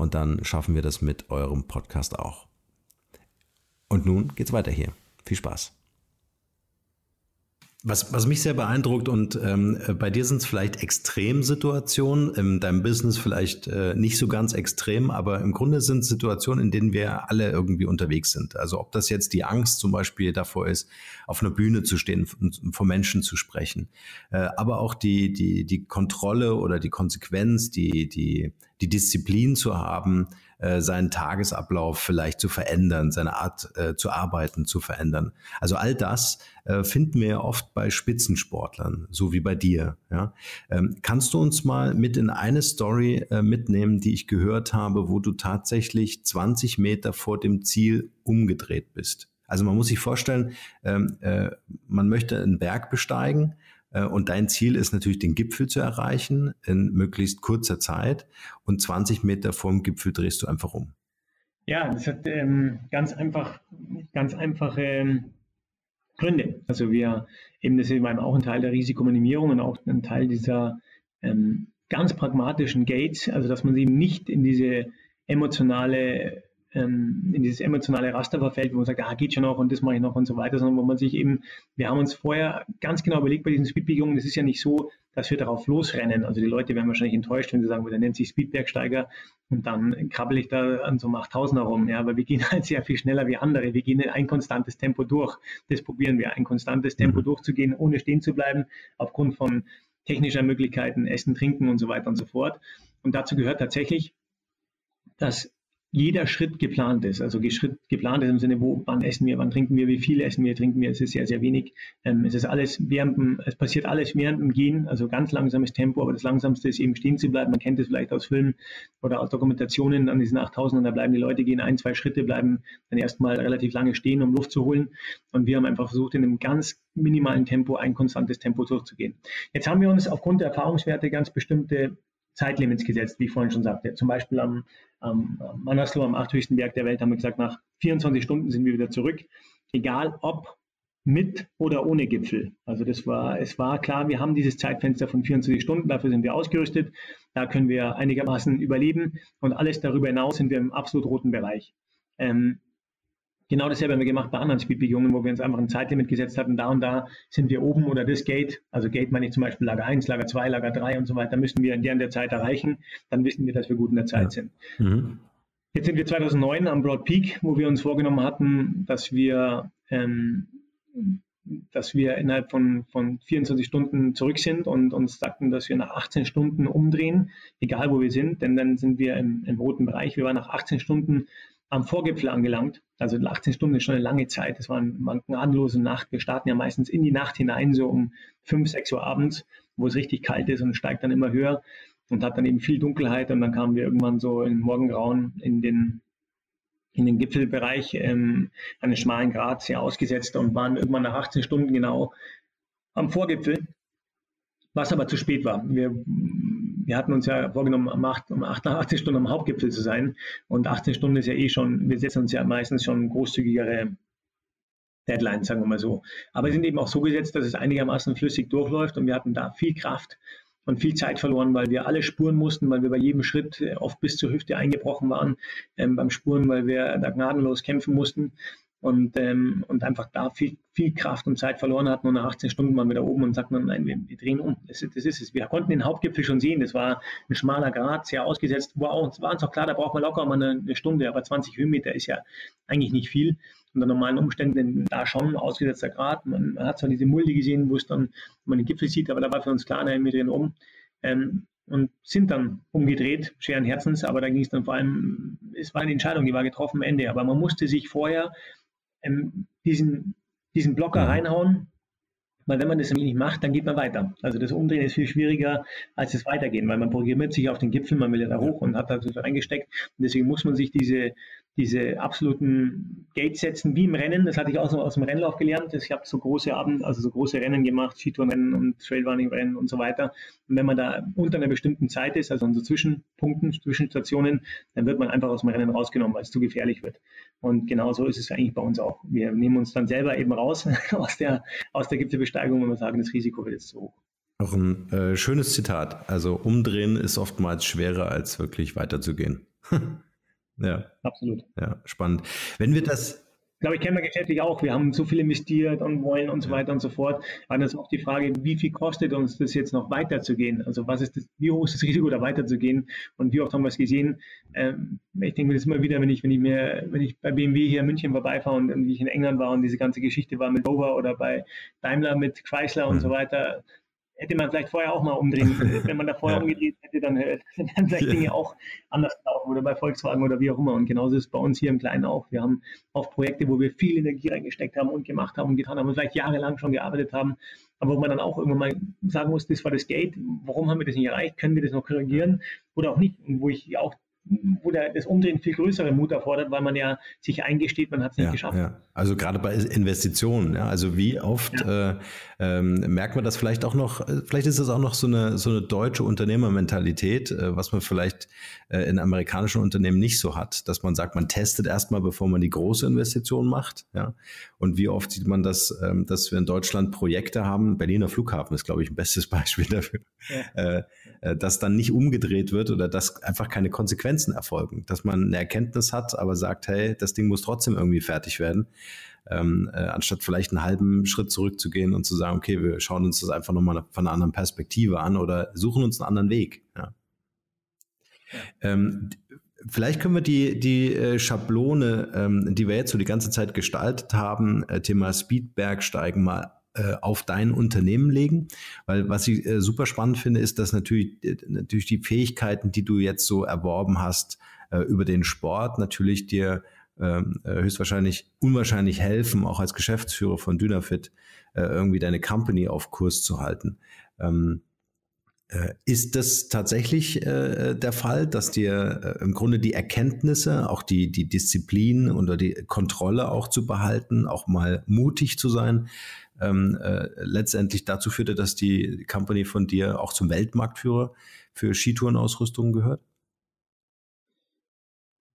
und dann schaffen wir das mit eurem Podcast auch. Und nun geht's weiter hier. Viel Spaß. Was, was mich sehr beeindruckt und ähm, bei dir sind es vielleicht Extremsituationen, in deinem Business vielleicht äh, nicht so ganz extrem, aber im Grunde sind Situationen, in denen wir alle irgendwie unterwegs sind. Also ob das jetzt die Angst zum Beispiel davor ist, auf einer Bühne zu stehen und vor Menschen zu sprechen, äh, aber auch die, die, die Kontrolle oder die Konsequenz, die, die, die Disziplin zu haben, äh, seinen Tagesablauf vielleicht zu verändern, seine Art äh, zu arbeiten zu verändern. Also all das äh, finden wir ja oft bei Spitzensportlern, so wie bei dir. Ja? Ähm, kannst du uns mal mit in eine Story äh, mitnehmen, die ich gehört habe, wo du tatsächlich 20 Meter vor dem Ziel umgedreht bist? Also man muss sich vorstellen, ähm, äh, man möchte einen Berg besteigen, und dein Ziel ist natürlich, den Gipfel zu erreichen in möglichst kurzer Zeit. Und 20 Meter vorm Gipfel drehst du einfach um. Ja, das hat ähm, ganz einfach, ganz einfache ähm, Gründe. Also wir eben, das ist eben auch ein Teil der Risikominimierung und auch ein Teil dieser ähm, ganz pragmatischen Gates, also dass man eben nicht in diese emotionale ähm, in dieses emotionale Raster verfällt, wo man sagt, ah, geht schon noch und das mache ich noch und so weiter, sondern wo man sich eben, wir haben uns vorher ganz genau überlegt bei diesen Speedbegehungen, das ist ja nicht so, dass wir darauf losrennen. Also die Leute werden wahrscheinlich enttäuscht, wenn sie sagen, der nennt sich Speedbergsteiger und dann krabbel ich da an so einem 8000er rum. Ja, aber wir gehen halt sehr viel schneller wie andere. Wir gehen in ein konstantes Tempo durch. Das probieren wir, ein konstantes Tempo mhm. durchzugehen, ohne stehen zu bleiben, aufgrund von technischer Möglichkeiten, Essen, Trinken und so weiter und so fort. Und dazu gehört tatsächlich, dass jeder Schritt geplant ist. Also Schritt geplant ist im Sinne, wo, wann essen wir, wann trinken wir, wie viel essen wir, trinken wir. Es ist sehr, sehr wenig. Ähm, es ist alles während es passiert alles während dem Gehen, also ganz langsames Tempo, aber das langsamste ist eben stehen zu bleiben. Man kennt es vielleicht aus Filmen oder aus Dokumentationen an diesen 8000 da bleiben die Leute, gehen ein, zwei Schritte, bleiben dann erstmal relativ lange stehen, um Luft zu holen. Und wir haben einfach versucht, in einem ganz minimalen Tempo ein konstantes Tempo durchzugehen. Jetzt haben wir uns aufgrund der Erfahrungswerte ganz bestimmte Zeitlimits gesetzt, wie ich vorhin schon sagte. Zum Beispiel am, am Manaslu, am achthöchsten Berg der Welt, haben wir gesagt, nach 24 Stunden sind wir wieder zurück. Egal ob mit oder ohne Gipfel. Also das war, es war klar, wir haben dieses Zeitfenster von 24 Stunden, dafür sind wir ausgerüstet. Da können wir einigermaßen überleben und alles darüber hinaus sind wir im absolut roten Bereich. Ähm, Genau dasselbe haben wir gemacht bei anderen Speedbegehungen, wo wir uns einfach ein Zeitlimit gesetzt hatten. Da und da sind wir oben oder das Gate, also Gate meine ich zum Beispiel Lager 1, Lager 2, Lager 3 und so weiter, müssen wir in der, in der Zeit erreichen. Dann wissen wir, dass wir gut in der Zeit ja. sind. Mhm. Jetzt sind wir 2009 am Broad Peak, wo wir uns vorgenommen hatten, dass wir, ähm, dass wir innerhalb von, von 24 Stunden zurück sind und uns sagten, dass wir nach 18 Stunden umdrehen, egal wo wir sind, denn dann sind wir im, im roten Bereich. Wir waren nach 18 Stunden am Vorgipfel angelangt. Also 18 Stunden ist schon eine lange Zeit. Das war eine gnadenlose Nacht. Wir starten ja meistens in die Nacht hinein, so um 5, 6 Uhr abends, wo es richtig kalt ist und steigt dann immer höher und hat dann eben viel Dunkelheit. Und dann kamen wir irgendwann so in Morgengrauen in den, in den Gipfelbereich, ähm, einen schmalen Grat sehr ausgesetzt und waren irgendwann nach 18 Stunden genau am Vorgipfel, was aber zu spät war. Wir wir hatten uns ja vorgenommen, um, 8, um 88 Stunden am Hauptgipfel zu sein. Und 18 Stunden ist ja eh schon, wir setzen uns ja meistens schon großzügigere Deadline, sagen wir mal so. Aber sie sind eben auch so gesetzt, dass es einigermaßen flüssig durchläuft und wir hatten da viel Kraft und viel Zeit verloren, weil wir alle spuren mussten, weil wir bei jedem Schritt äh, oft bis zur Hüfte eingebrochen waren ähm, beim Spuren, weil wir da gnadenlos kämpfen mussten und, ähm, und einfach da viel, viel Kraft und Zeit verloren hatten und nach 18 Stunden waren wir da oben und sagten, nein, wir, wir drehen um. Das, das, ist es. Wir konnten den Hauptgipfel schon sehen. Das war ein schmaler Grat, sehr ausgesetzt. Wow, es war uns auch klar, da braucht man locker mal eine, eine Stunde, aber 20 Höhenmeter ist ja eigentlich nicht viel. Unter normalen Umständen da schon ausgesetzter Grad. Man, man, hat zwar diese Mulde gesehen, wo es dann man den Gipfel sieht, aber da war für uns klar, nein, wir drehen um. Ähm, und sind dann umgedreht, schweren Herzens, aber da ging es dann vor allem, es war eine Entscheidung, die war getroffen am Ende, aber man musste sich vorher ähm, diesen, diesen Blocker mhm. reinhauen, weil wenn man das nicht macht, dann geht man weiter. Also das Umdrehen ist viel schwieriger als das Weitergehen, weil man programmiert sich auf den Gipfel, man will ja da hoch und hat da so reingesteckt. Und deswegen muss man sich diese, diese absoluten Gates setzen, wie im Rennen. Das hatte ich auch so aus dem Rennlauf gelernt. Ich habe so große Abend, also so große Rennen gemacht, Skitourenrennen und Trailrunning-Rennen und so weiter. Und wenn man da unter einer bestimmten Zeit ist, also an so Zwischenpunkten, Zwischenstationen, dann wird man einfach aus dem Rennen rausgenommen, weil es zu gefährlich wird. Und genau so ist es eigentlich bei uns auch. Wir nehmen uns dann selber eben raus aus der, aus der Gipfelbesteigung und wir sagen, das Risiko wird jetzt zu hoch. Auch ein äh, schönes Zitat. Also umdrehen ist oftmals schwerer, als wirklich weiterzugehen. Ja. Absolut. Ja, spannend. Wenn wir das. Ich glaube, ich kenne wir geschäftlich auch. Wir haben so viel investiert und wollen und so weiter und so fort. Aber das ist auch die Frage, wie viel kostet uns das jetzt noch weiterzugehen? Also was ist das, wie hoch ist das Risiko, da weiterzugehen? Und wie oft haben wir es gesehen? Ähm, ich denke mir das immer wieder, wenn ich, wenn ich mir, wenn ich bei BMW hier in München vorbeifahre und, und wie ich in England war und diese ganze Geschichte war mit Rover oder bei Daimler mit Chrysler und so weiter hätte man vielleicht vorher auch mal umdrehen. Wenn man da vorher ja. umgedreht hätte, dann wären vielleicht ja. Dinge auch anders laufen oder bei Volkswagen oder wie auch immer. Und genauso ist es bei uns hier im Kleinen auch. Wir haben oft Projekte, wo wir viel Energie reingesteckt haben und gemacht haben und getan haben und vielleicht jahrelang schon gearbeitet haben, aber wo man dann auch irgendwann mal sagen muss, das war das Gate, warum haben wir das nicht erreicht, können wir das noch korrigieren oder auch nicht. Und wo ich auch wo der, das Umdrehen viel größere Mut erfordert, weil man ja sich eingesteht, man hat es nicht ja, geschafft. Ja. Also gerade bei Investitionen, ja, also wie oft äh, ähm, merkt man das vielleicht auch noch, äh, vielleicht ist das auch noch so eine, so eine deutsche Unternehmermentalität, äh, was man vielleicht äh, in amerikanischen Unternehmen nicht so hat, dass man sagt, man testet erstmal, bevor man die große Investition macht. Ja? Und wie oft sieht man das, ähm, dass wir in Deutschland Projekte haben, Berliner Flughafen ist, glaube ich, ein bestes Beispiel dafür, ja. äh dass dann nicht umgedreht wird oder dass einfach keine Konsequenzen erfolgen, dass man eine Erkenntnis hat, aber sagt, hey, das Ding muss trotzdem irgendwie fertig werden ähm, äh, anstatt vielleicht einen halben Schritt zurückzugehen und zu sagen, okay, wir schauen uns das einfach nochmal von einer anderen Perspektive an oder suchen uns einen anderen Weg. Ja. Ähm, Vielleicht können wir die, die äh, Schablone, ähm, die wir jetzt so die ganze Zeit gestaltet haben, äh, Thema Speedbergsteigen mal äh, auf dein Unternehmen legen, weil was ich äh, super spannend finde, ist, dass natürlich, äh, natürlich die Fähigkeiten, die du jetzt so erworben hast äh, über den Sport, natürlich dir ähm, äh, höchstwahrscheinlich unwahrscheinlich helfen, auch als Geschäftsführer von Dynafit irgendwie deine Company auf Kurs zu halten. Ähm, äh, ist das tatsächlich äh, der Fall, dass dir äh, im Grunde die Erkenntnisse, auch die, die Disziplin oder die Kontrolle auch zu behalten, auch mal mutig zu sein, ähm, äh, letztendlich dazu führte, dass die Company von dir auch zum Weltmarktführer für Skitourenausrüstung gehört?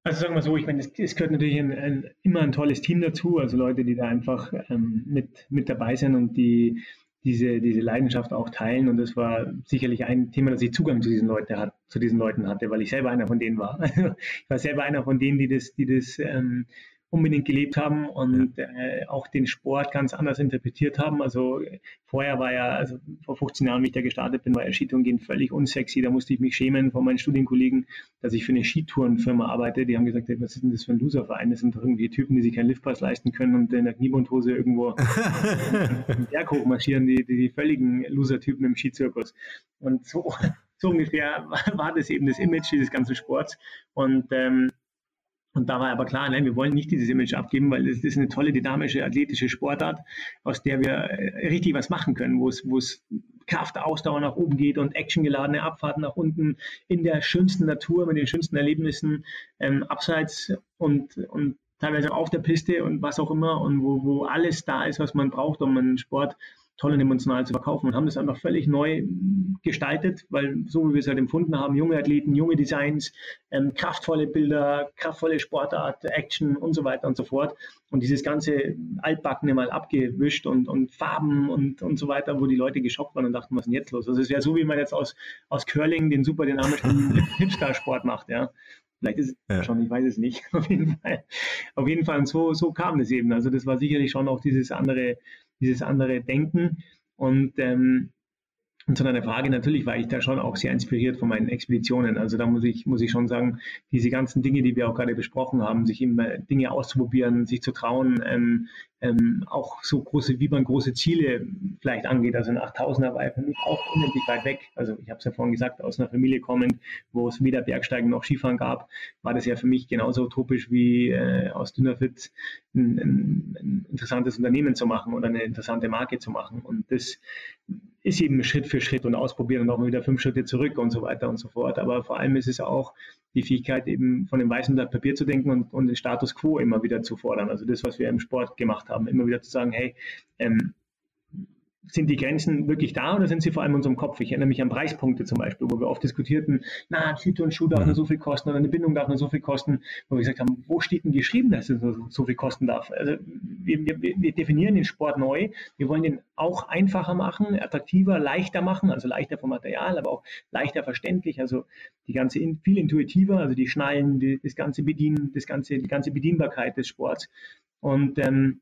Also sagen wir so, ich meine, es, es gehört natürlich ein, ein, immer ein tolles Team dazu, also Leute, die da einfach ähm, mit, mit dabei sind und die diese, diese Leidenschaft auch teilen. Und das war sicherlich ein Thema, dass ich Zugang zu diesen, Leute hat, zu diesen Leuten hatte, weil ich selber einer von denen war. ich war selber einer von denen, die das, die das ähm, unbedingt gelebt haben und ja. äh, auch den Sport ganz anders interpretiert haben. Also vorher war ja, also vor 15 Jahren, wie ich da gestartet bin, war ja Skitourengehen völlig unsexy. Da musste ich mich schämen von meinen Studienkollegen, dass ich für eine Skitourenfirma arbeite. Die haben gesagt, hey, was ist denn das für ein Loserverein? Das sind doch irgendwie Typen, die sich keinen Liftpass leisten können und in der Kniebundhose irgendwo den Berg hochmarschieren, die, die, die völligen Loser-Typen im Skizirkus. Und so, so ungefähr war das eben das Image dieses ganzen Sports. Und ähm, und da war aber klar, nein, wir wollen nicht dieses Image abgeben, weil es ist eine tolle, dynamische, athletische Sportart, aus der wir äh, richtig was machen können, wo es, wo es Kraft, Ausdauer nach oben geht und actiongeladene Abfahrten nach unten in der schönsten Natur, mit den schönsten Erlebnissen, ähm, abseits und, und teilweise auf der Piste und was auch immer und wo, wo alles da ist, was man braucht, um einen Sport toll und emotional zu verkaufen und haben das einfach völlig neu gestaltet, weil so wie wir es halt empfunden haben, junge Athleten, junge Designs, ähm, kraftvolle Bilder, kraftvolle Sportart, Action und so weiter und so fort. Und dieses ganze Altbackene mal abgewischt und, und Farben und, und so weiter, wo die Leute geschockt waren und dachten, was ist denn jetzt los? Also es wäre so, wie man jetzt aus, aus Curling den super dynamischen Hipster-Sport macht, ja. Vielleicht ist es ja. schon, ich weiß es nicht. Auf jeden Fall. Auf jeden Fall. Und so, so kam es eben. Also das war sicherlich schon auch dieses andere, dieses andere Denken. Und ähm, und zu deiner Frage, natürlich war ich da schon auch sehr inspiriert von meinen Expeditionen. Also da muss ich, muss ich schon sagen, diese ganzen Dinge, die wir auch gerade besprochen haben, sich immer Dinge auszuprobieren, sich zu trauen, ähm, ähm, auch so große, wie man große Ziele vielleicht angeht. Also ein 8000er war für mich auch unendlich weit weg. Also ich habe es ja vorhin gesagt, aus einer Familie kommend, wo es weder Bergsteigen noch Skifahren gab, war das ja für mich genauso utopisch wie äh, aus Dünnerfit ein, ein, interessantes Unternehmen zu machen oder eine interessante Marke zu machen. Und das ist eben Schritt für Schritt und ausprobieren und auch mal wieder fünf Schritte zurück und so weiter und so fort. Aber vor allem ist es auch die Fähigkeit, eben von dem weißen Blatt Papier zu denken und, und den Status quo immer wieder zu fordern. Also das, was wir im Sport gemacht haben, immer wieder zu sagen, hey, ähm, sind die Grenzen wirklich da oder sind sie vor allem in unserem Kopf? Ich erinnere mich an Preispunkte zum Beispiel, wo wir oft diskutierten, na, Hüte und Schuh darf nur mhm. so viel kosten oder eine Bindung darf nur so viel kosten, wo wir gesagt haben, wo steht denn geschrieben, dass es so, so viel kosten darf? Also wir, wir, wir, definieren den Sport neu. Wir wollen den auch einfacher machen, attraktiver, leichter machen, also leichter vom Material, aber auch leichter verständlich, also die ganze, viel intuitiver, also die Schnallen, die, das ganze Bedienen, das ganze, die ganze Bedienbarkeit des Sports. Und ähm,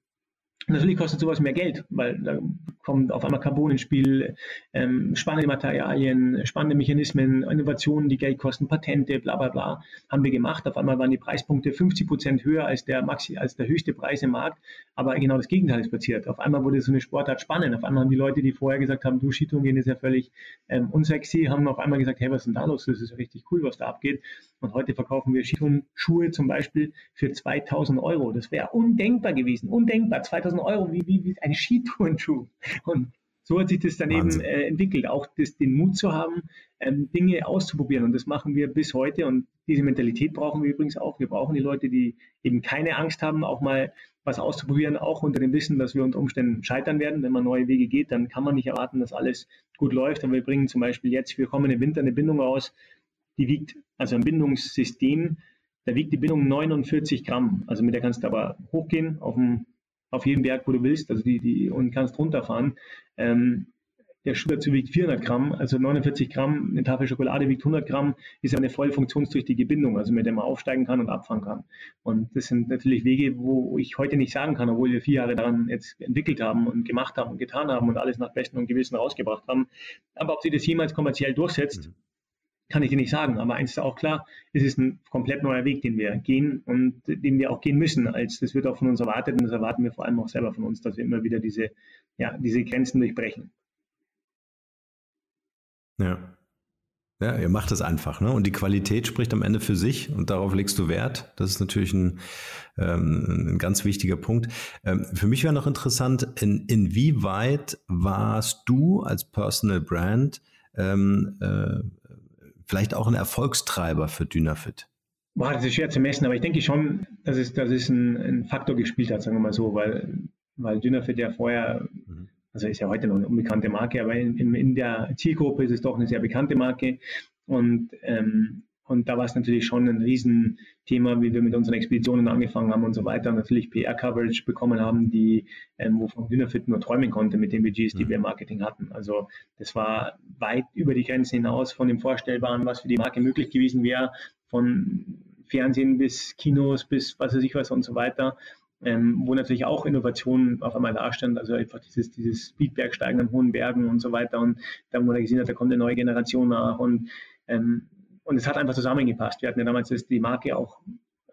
Natürlich kostet sowas mehr Geld, weil da kommt auf einmal Carbon ins Spiel, ähm, spannende Materialien, spannende Mechanismen, Innovationen, die Geld kosten, Patente, bla bla bla, haben wir gemacht. Auf einmal waren die Preispunkte 50 Prozent höher als der, Maxi, als der höchste Preis im Markt, aber genau das Gegenteil ist passiert. Auf einmal wurde so eine Sportart spannend. Auf einmal haben die Leute, die vorher gesagt haben, du Skitouren gehen ist ja völlig ähm, unsexy, haben auf einmal gesagt, hey, was ist denn da los? Das ist ja richtig cool, was da abgeht. Und heute verkaufen wir Skitouren-Schuhe zum Beispiel für 2000 Euro. Das wäre undenkbar gewesen, undenkbar. 2000 Euro, wie, wie, wie ein Skitourenschuh. Und so hat sich das dann eben äh, entwickelt, auch das, den Mut zu haben, ähm, Dinge auszuprobieren. Und das machen wir bis heute. Und diese Mentalität brauchen wir übrigens auch. Wir brauchen die Leute, die eben keine Angst haben, auch mal was auszuprobieren, auch unter dem Wissen, dass wir unter Umständen scheitern werden. Wenn man neue Wege geht, dann kann man nicht erwarten, dass alles gut läuft. Aber wir bringen zum Beispiel jetzt für kommende Winter eine Bindung raus, die wiegt, also ein Bindungssystem, da wiegt die Bindung 49 Gramm. Also mit der kannst du aber hochgehen auf, dem, auf jeden Berg, wo du willst, also die, die, und kannst runterfahren. Ähm, der Schuh dazu wiegt 400 Gramm, also 49 Gramm, eine Tafel Schokolade wiegt 100 Gramm, ist eine voll funktionstüchtige Bindung, also mit der man aufsteigen kann und abfahren kann. Und das sind natürlich Wege, wo ich heute nicht sagen kann, obwohl wir vier Jahre daran jetzt entwickelt haben und gemacht haben und getan haben und alles nach Besten und Gewissen rausgebracht haben. Aber ob sie das jemals kommerziell durchsetzt, mhm kann ich dir nicht sagen. Aber eins ist auch klar, es ist ein komplett neuer Weg, den wir gehen und den wir auch gehen müssen. Als das wird auch von uns erwartet und das erwarten wir vor allem auch selber von uns, dass wir immer wieder diese, ja, diese Grenzen durchbrechen. Ja. Ja, ihr macht es einfach, ne? Und die Qualität spricht am Ende für sich und darauf legst du Wert. Das ist natürlich ein, ähm, ein ganz wichtiger Punkt. Ähm, für mich wäre noch interessant, in, inwieweit warst du als Personal Brand ähm, äh, vielleicht auch ein Erfolgstreiber für Dynafit? Boah, das ist schwer zu messen, aber ich denke schon, dass es, dass es ein, ein Faktor gespielt hat, sagen wir mal so, weil, weil Dynafit ja vorher, mhm. also ist ja heute noch eine unbekannte Marke, aber in, in, in der Zielgruppe ist es doch eine sehr bekannte Marke. Und ähm, und da war es natürlich schon ein Riesenthema, wie wir mit unseren Expeditionen angefangen haben und so weiter. Und natürlich PR-Coverage bekommen haben, die, ähm, wovon Dynafit nur träumen konnte mit den Budgets, die mhm. wir im Marketing hatten. Also das war weit über die Grenzen hinaus von dem Vorstellbaren, was für die Marke möglich gewesen wäre, von Fernsehen bis Kinos bis was weiß ich was und so weiter. Ähm, wo natürlich auch Innovationen auf einmal dastand, also einfach dieses, dieses Speedbergsteigen an hohen Bergen und so weiter. Und dann, wo er gesehen hat, da kommt eine neue Generation nach und ähm, und es hat einfach zusammengepasst. Wir hatten ja damals die Marke auch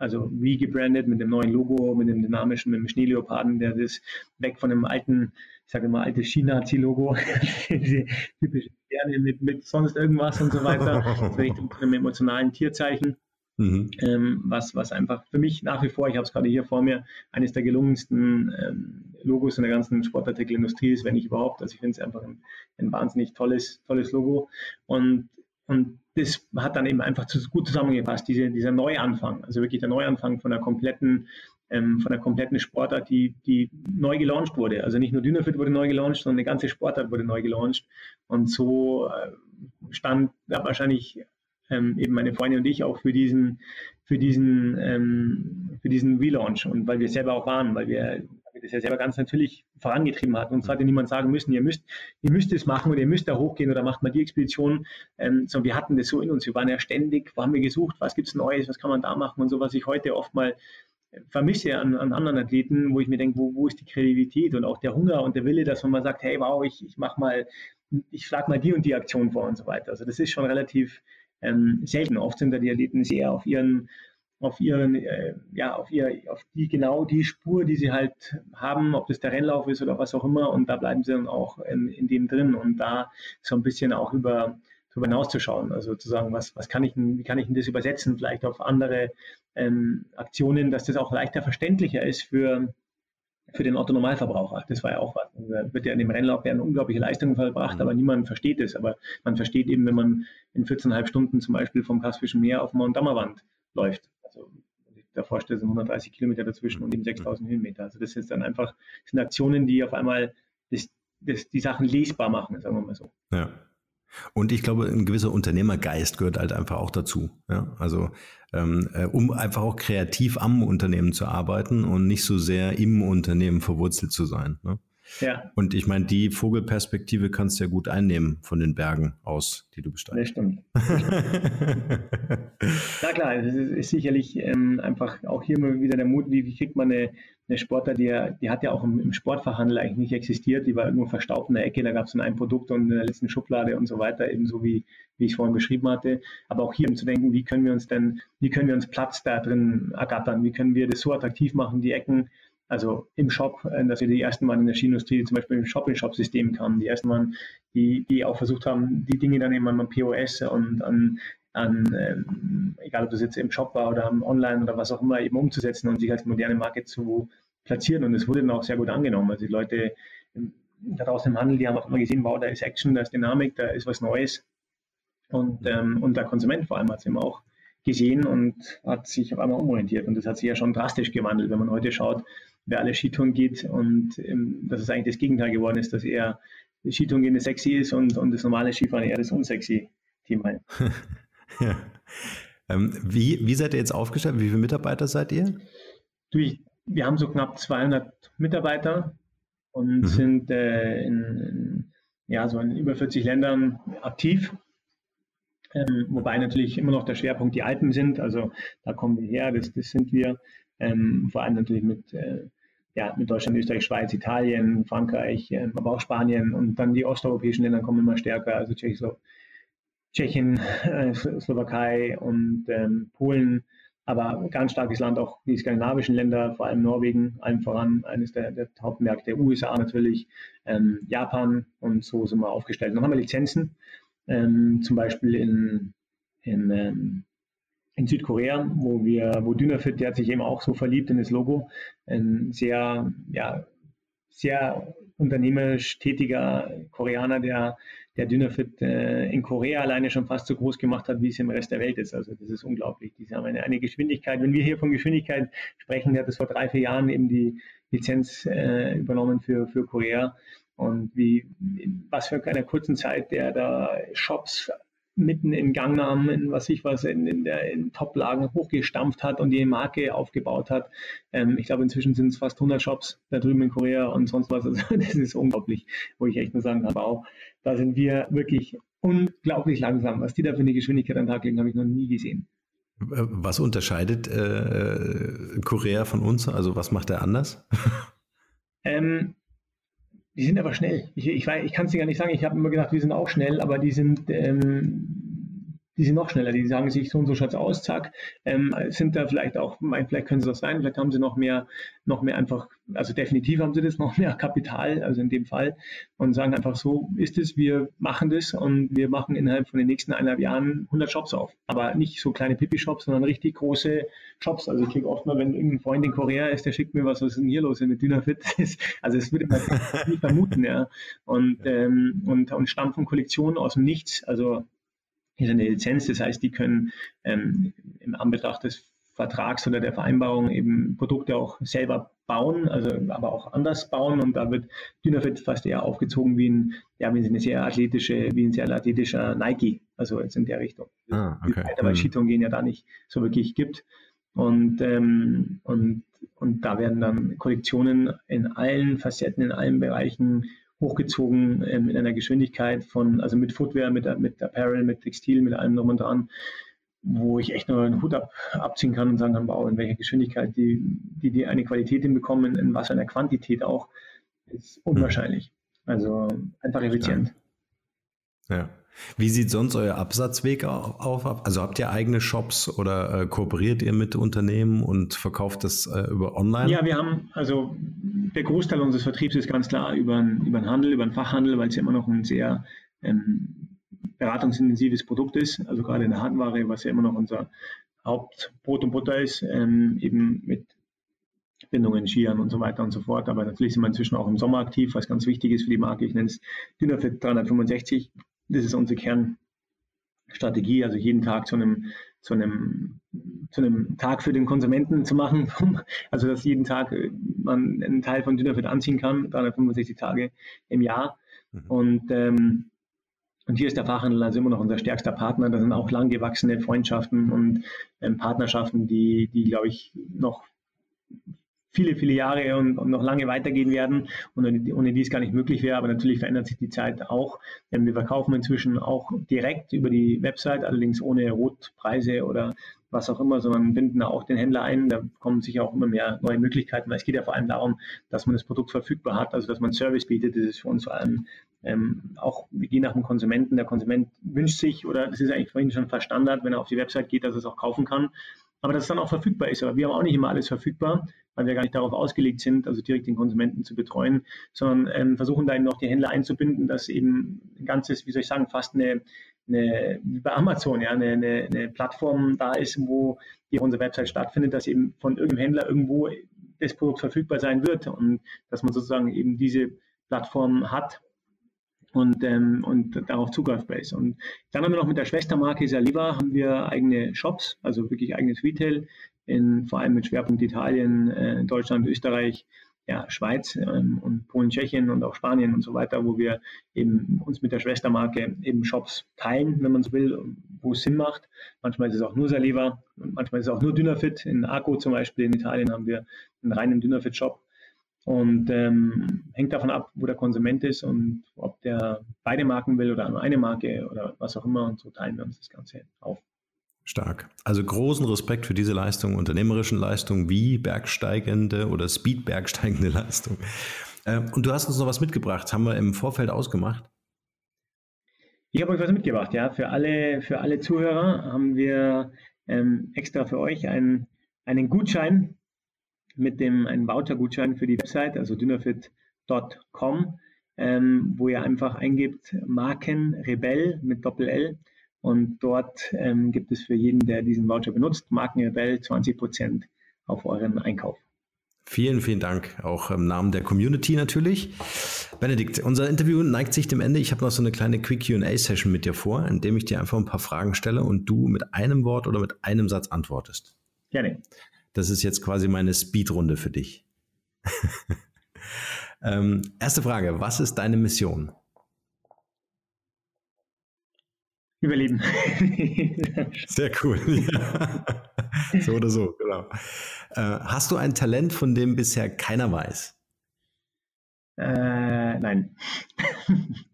also wie gebrandet mit dem neuen Logo, mit dem dynamischen, mit dem Schneeleoparden, der das weg von dem alten, ich sage immer altes China-Logo, diese typische Sterne mit, mit sonst irgendwas und so weiter, Richtung einem emotionalen Tierzeichen. Mhm. Ähm, was, was einfach für mich nach wie vor, ich habe es gerade hier vor mir, eines der gelungensten ähm, Logos in der ganzen Sportartikelindustrie ist, wenn nicht überhaupt. Also ich finde es einfach ein, ein wahnsinnig tolles, tolles Logo. Und und das hat dann eben einfach zu, gut zusammengepasst, diese, dieser Neuanfang, also wirklich der Neuanfang von der kompletten, ähm, von der kompletten Sportart, die, die neu gelauncht wurde. Also nicht nur Dynafit wurde neu gelauncht, sondern eine ganze Sportart wurde neu gelauncht. Und so äh, stand da wahrscheinlich ähm, eben meine Freundin und ich auch für diesen, für diesen, ähm, für diesen Relaunch und weil wir selber auch waren, weil wir wir das ja selber ganz natürlich vorangetrieben hatten. Uns hatte niemand sagen müssen, ihr müsst, ihr müsst es machen oder ihr müsst da hochgehen oder macht mal die Expedition. Ähm, sondern wir hatten das so in uns. Wir waren ja ständig, haben wir gesucht, was gibt es Neues, was kann man da machen und so, was ich heute oft mal vermisse an, an anderen Athleten, wo ich mir denke, wo, wo ist die Kreativität und auch der Hunger und der Wille, dass man mal sagt, hey, wow, ich, ich mach mal, ich schlage mal die und die Aktion vor und so weiter. Also das ist schon relativ ähm, selten. Oft sind da die Athleten sehr auf ihren auf ihren, äh, ja, auf ihr, auf die genau die Spur, die sie halt haben, ob das der Rennlauf ist oder was auch immer, und da bleiben sie dann auch in, in dem drin und da so ein bisschen auch über darüber hinauszuschauen. Also zu sagen, was, was kann ich wie kann ich denn das übersetzen, vielleicht auf andere ähm, Aktionen, dass das auch leichter verständlicher ist für, für den Autonormalverbraucher. Das war ja auch was. Da wird ja in dem Rennlauf werden unglaubliche Leistungen verbracht, mhm. aber niemand versteht es. Aber man versteht eben, wenn man in 14,5 Stunden zum Beispiel vom Kaspischen Meer auf Mount Dammerwand läuft. Wenn ich da vorstelle, sind 130 Kilometer dazwischen und eben 6000 Höhenmeter. Also das ist dann einfach, das sind Aktionen, die auf einmal das, das, die Sachen lesbar machen, sagen wir mal so. Ja. Und ich glaube, ein gewisser Unternehmergeist gehört halt einfach auch dazu. Ja? Also ähm, äh, um einfach auch kreativ am Unternehmen zu arbeiten und nicht so sehr im Unternehmen verwurzelt zu sein. Ne? Ja. Und ich meine, die Vogelperspektive kannst du ja gut einnehmen von den Bergen aus, die du besteigst. Das stimmt. Na klar, es ist, ist, sicherlich ähm, einfach auch hier mal wieder der Mut, wie, wie kriegt man eine, eine Sportler, die, die hat ja auch im, im, Sportverhandel eigentlich nicht existiert, die war irgendwo verstaubt in der Ecke, da gab es dann ein Produkt und in der letzten Schublade und so weiter, ebenso wie, wie ich es vorhin beschrieben hatte. Aber auch hier um zu denken, wie können wir uns denn, wie können wir uns Platz da drin ergattern, wie können wir das so attraktiv machen, die Ecken, also im Shop, äh, dass wir die ersten Mal in der Skiindustrie zum Beispiel im Shop-in-Shop-System kamen, die ersten Mal, die, die auch versucht haben, die Dinge dann eben an POS und an, an ähm, egal ob das jetzt im Shop war oder am Online oder was auch immer, eben umzusetzen und sich als moderne Marke zu platzieren. Und es wurde dann auch sehr gut angenommen. Also die Leute da draußen im Handel, die haben auch immer gesehen, wow, da ist Action, da ist Dynamik, da ist was Neues. Und, ähm, und der Konsument vor allem hat es eben auch gesehen und hat sich auf einmal umorientiert. Und das hat sich ja schon drastisch gewandelt, wenn man heute schaut, wer alle Skitouren geht und ähm, dass es eigentlich das Gegenteil geworden ist, dass eher Skitouren gehen das sexy ist und, und das normale Skifahren eher das unsexy Thema ist. ja. ähm, wie, wie seid ihr jetzt aufgestellt? Wie viele Mitarbeiter seid ihr? Du, ich, wir haben so knapp 200 Mitarbeiter und mhm. sind äh, in, in, ja, so in über 40 Ländern aktiv. Ähm, wobei natürlich immer noch der Schwerpunkt die Alpen sind. Also da kommen wir her, das, das sind wir. Ähm, vor allem natürlich mit, äh, ja, mit Deutschland, Österreich, Schweiz, Italien, Frankreich, äh, aber auch Spanien. Und dann die osteuropäischen Länder kommen immer stärker, also Tschechien, äh, Slowakei und ähm, Polen, aber ganz starkes Land auch die skandinavischen Länder, vor allem Norwegen, allen voran eines der, der Hauptmärkte, USA natürlich, ähm, Japan. Und so sind wir aufgestellt. Dann haben wir Lizenzen, ähm, zum Beispiel in, in ähm, in Südkorea, wo wir, wo Dynafit, der hat sich eben auch so verliebt in das Logo, ein sehr, ja, sehr unternehmerisch tätiger Koreaner, der, der Dynafit äh, in Korea alleine schon fast so groß gemacht hat, wie es im Rest der Welt ist. Also das ist unglaublich. Die haben eine, eine Geschwindigkeit. Wenn wir hier von Geschwindigkeit sprechen, der hat es vor drei, vier Jahren eben die Lizenz äh, übernommen für, für Korea. Und wie, was für einer kurzen Zeit der da Shops mitten in Gangnam, in was ich was, in, in der in Top-Lagen hochgestampft hat und die Marke aufgebaut hat. Ähm, ich glaube, inzwischen sind es fast 100 Shops da drüben in Korea und sonst was. Also, das ist unglaublich, wo ich echt nur sagen kann, wow, da sind wir wirklich unglaublich langsam. Was die da für eine Geschwindigkeit an den Tag legen, habe ich noch nie gesehen. Was unterscheidet äh, Korea von uns? Also was macht er anders? Ähm, die sind aber schnell. Ich, ich, ich kann es dir gar nicht sagen. Ich habe immer gedacht, wir sind auch schnell, aber die sind ähm, die sind noch schneller, die sagen sich so und so schaut es aus, zack, ähm, sind da vielleicht auch, vielleicht können sie das sein, vielleicht haben sie noch mehr, noch mehr einfach, also definitiv haben sie das, noch mehr Kapital, also in dem Fall, und sagen einfach so ist es, wir machen das und wir machen innerhalb von den nächsten eineinhalb Jahren 100 Shops auf. Aber nicht so kleine Pipi-Shops, sondern richtig große Shops. Also ich kriege oft mal, wenn irgendein Freund in Korea ist, der schickt mir was, was ist denn hier los mit Dynafit? also es würde man nicht vermuten, ja. Und, ähm, und, und stampfen Kollektionen aus dem Nichts, also ist eine Lizenz. Das heißt, die können ähm, im Anbetracht des Vertrags oder der Vereinbarung eben Produkte auch selber bauen, also aber auch anders bauen. Und da wird Dynafit fast eher aufgezogen wie ein, ja, wie eine sehr athletische, wie ein sehr athletischer Nike, also jetzt in der Richtung. Ah, okay. Weil mhm. Skitouren gehen ja da nicht so wirklich gibt. Und, ähm, und, und da werden dann Kollektionen in allen Facetten, in allen Bereichen hochgezogen ähm, in einer Geschwindigkeit von, also mit Footwear, mit, mit Apparel, mit Textil, mit allem drum und dran, wo ich echt nur einen Hut ab, abziehen kann und sagen kann, wow, in welcher Geschwindigkeit die, die, die eine Qualität hinbekommen, in was für einer Quantität auch, ist unwahrscheinlich. Also einfach effizient. Ja. Wie sieht sonst euer Absatzweg auf? Also habt ihr eigene Shops oder äh, kooperiert ihr mit Unternehmen und verkauft das äh, über online? Ja, wir haben, also der Großteil unseres Vertriebs ist ganz klar über einen, über einen Handel, über einen Fachhandel, weil es ja immer noch ein sehr ähm, beratungsintensives Produkt ist, also gerade in der Handware, was ja immer noch unser Hauptbrot und Butter ist, ähm, eben mit Bindungen, Skiern und so weiter und so fort. Aber natürlich sind wir inzwischen auch im Sommer aktiv, was ganz wichtig ist für die Marke. Ich nenne es Dynafit 365. Das ist unsere Kernstrategie, also jeden Tag zu einem, zu einem, zu einem Tag für den Konsumenten zu machen. Also, dass jeden Tag man einen Teil von Dynafit anziehen kann, 365 Tage im Jahr. Mhm. Und, ähm, und hier ist der Fachhandel also immer noch unser stärkster Partner. Da sind auch lang gewachsene Freundschaften und ähm, Partnerschaften, die, die, glaube ich, noch viele, viele Jahre und, und, noch lange weitergehen werden und ohne, ohne die es gar nicht möglich wäre. Aber natürlich verändert sich die Zeit auch. Ähm, wir verkaufen inzwischen auch direkt über die Website, allerdings ohne Rotpreise oder was auch immer, sondern binden da auch den Händler ein. Da kommen sicher auch immer mehr neue Möglichkeiten, weil es geht ja vor allem darum, dass man das Produkt verfügbar hat, also dass man Service bietet. Das ist für uns vor allem ähm, auch, gehen nach dem Konsumenten. Der Konsument wünscht sich, oder das ist eigentlich vorhin schon fast Standard, wenn er auf die Website geht, dass er es auch kaufen kann aber dass es dann auch verfügbar ist. Aber wir haben auch nicht immer alles verfügbar, weil wir gar nicht darauf ausgelegt sind, also direkt den Konsumenten zu betreuen, sondern ähm, versuchen da eben noch die Händler einzubinden, dass eben ein ganzes, wie soll ich sagen, fast eine, eine wie bei Amazon, ja, eine, eine, eine Plattform da ist, wo die auf unserer Website stattfindet, dass eben von irgendeinem Händler irgendwo das Produkt verfügbar sein wird und dass man sozusagen eben diese Plattform hat, und, ähm, und darauf zugreifbar ist. Und dann haben wir noch mit der Schwestermarke Saliva haben wir eigene Shops, also wirklich eigenes Retail, in, vor allem mit Schwerpunkt Italien, äh, Deutschland, Österreich, ja, Schweiz ähm, und Polen, Tschechien und auch Spanien und so weiter, wo wir eben uns mit der Schwestermarke eben Shops teilen, wenn man so will, wo es Sinn macht. Manchmal ist es auch nur Saliva, manchmal ist es auch nur Dynafit. In Arco zum Beispiel in Italien haben wir einen reinen Dynafit-Shop und ähm, hängt davon ab, wo der Konsument ist und ob der beide Marken will oder nur eine Marke oder was auch immer. Und so teilen wir uns das Ganze auf. Stark. Also großen Respekt für diese Leistung, unternehmerischen Leistung wie bergsteigende oder Speed-bergsteigende Leistung. Ähm, und du hast uns noch was mitgebracht, haben wir im Vorfeld ausgemacht? Ich habe euch was mitgebracht, ja. Für alle, für alle Zuhörer haben wir ähm, extra für euch einen, einen Gutschein mit dem einen Voucher-Gutschein für die Website, also dynafit.com, ähm, wo ihr einfach eingebt Marken Rebell mit Doppel-L und dort ähm, gibt es für jeden, der diesen Voucher benutzt, Marken Rebell 20% auf euren Einkauf. Vielen, vielen Dank, auch im Namen der Community natürlich. Benedikt, unser Interview neigt sich dem Ende. Ich habe noch so eine kleine Quick QA-Session mit dir vor, in dem ich dir einfach ein paar Fragen stelle und du mit einem Wort oder mit einem Satz antwortest. Gerne. Das ist jetzt quasi meine Speedrunde für dich. ähm, erste Frage, was ist deine Mission? Überleben. Sehr cool. Ja. So oder so, genau. Äh, hast du ein Talent, von dem bisher keiner weiß? Äh, nein.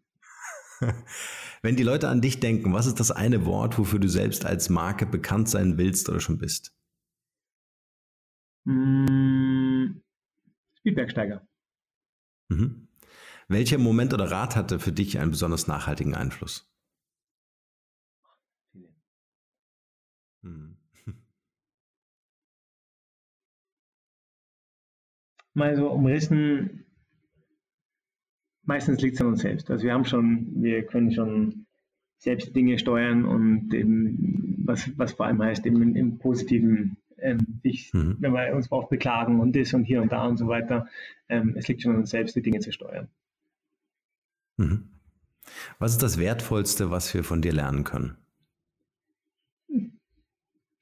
Wenn die Leute an dich denken, was ist das eine Wort, wofür du selbst als Marke bekannt sein willst oder schon bist? Hm, Speedbergsteiger. Mhm. Welcher Moment oder Rat hatte für dich einen besonders nachhaltigen Einfluss? Mal so umrissen, meistens liegt es an uns selbst. Also wir haben schon, wir können schon selbst Dinge steuern und eben, was, was vor allem heißt, eben im positiven ähm, sich, mhm. wenn wir uns braucht, beklagen und das und hier und da und so weiter. Ähm, es liegt schon an uns selbst, die Dinge zu steuern. Mhm. Was ist das Wertvollste, was wir von dir lernen können?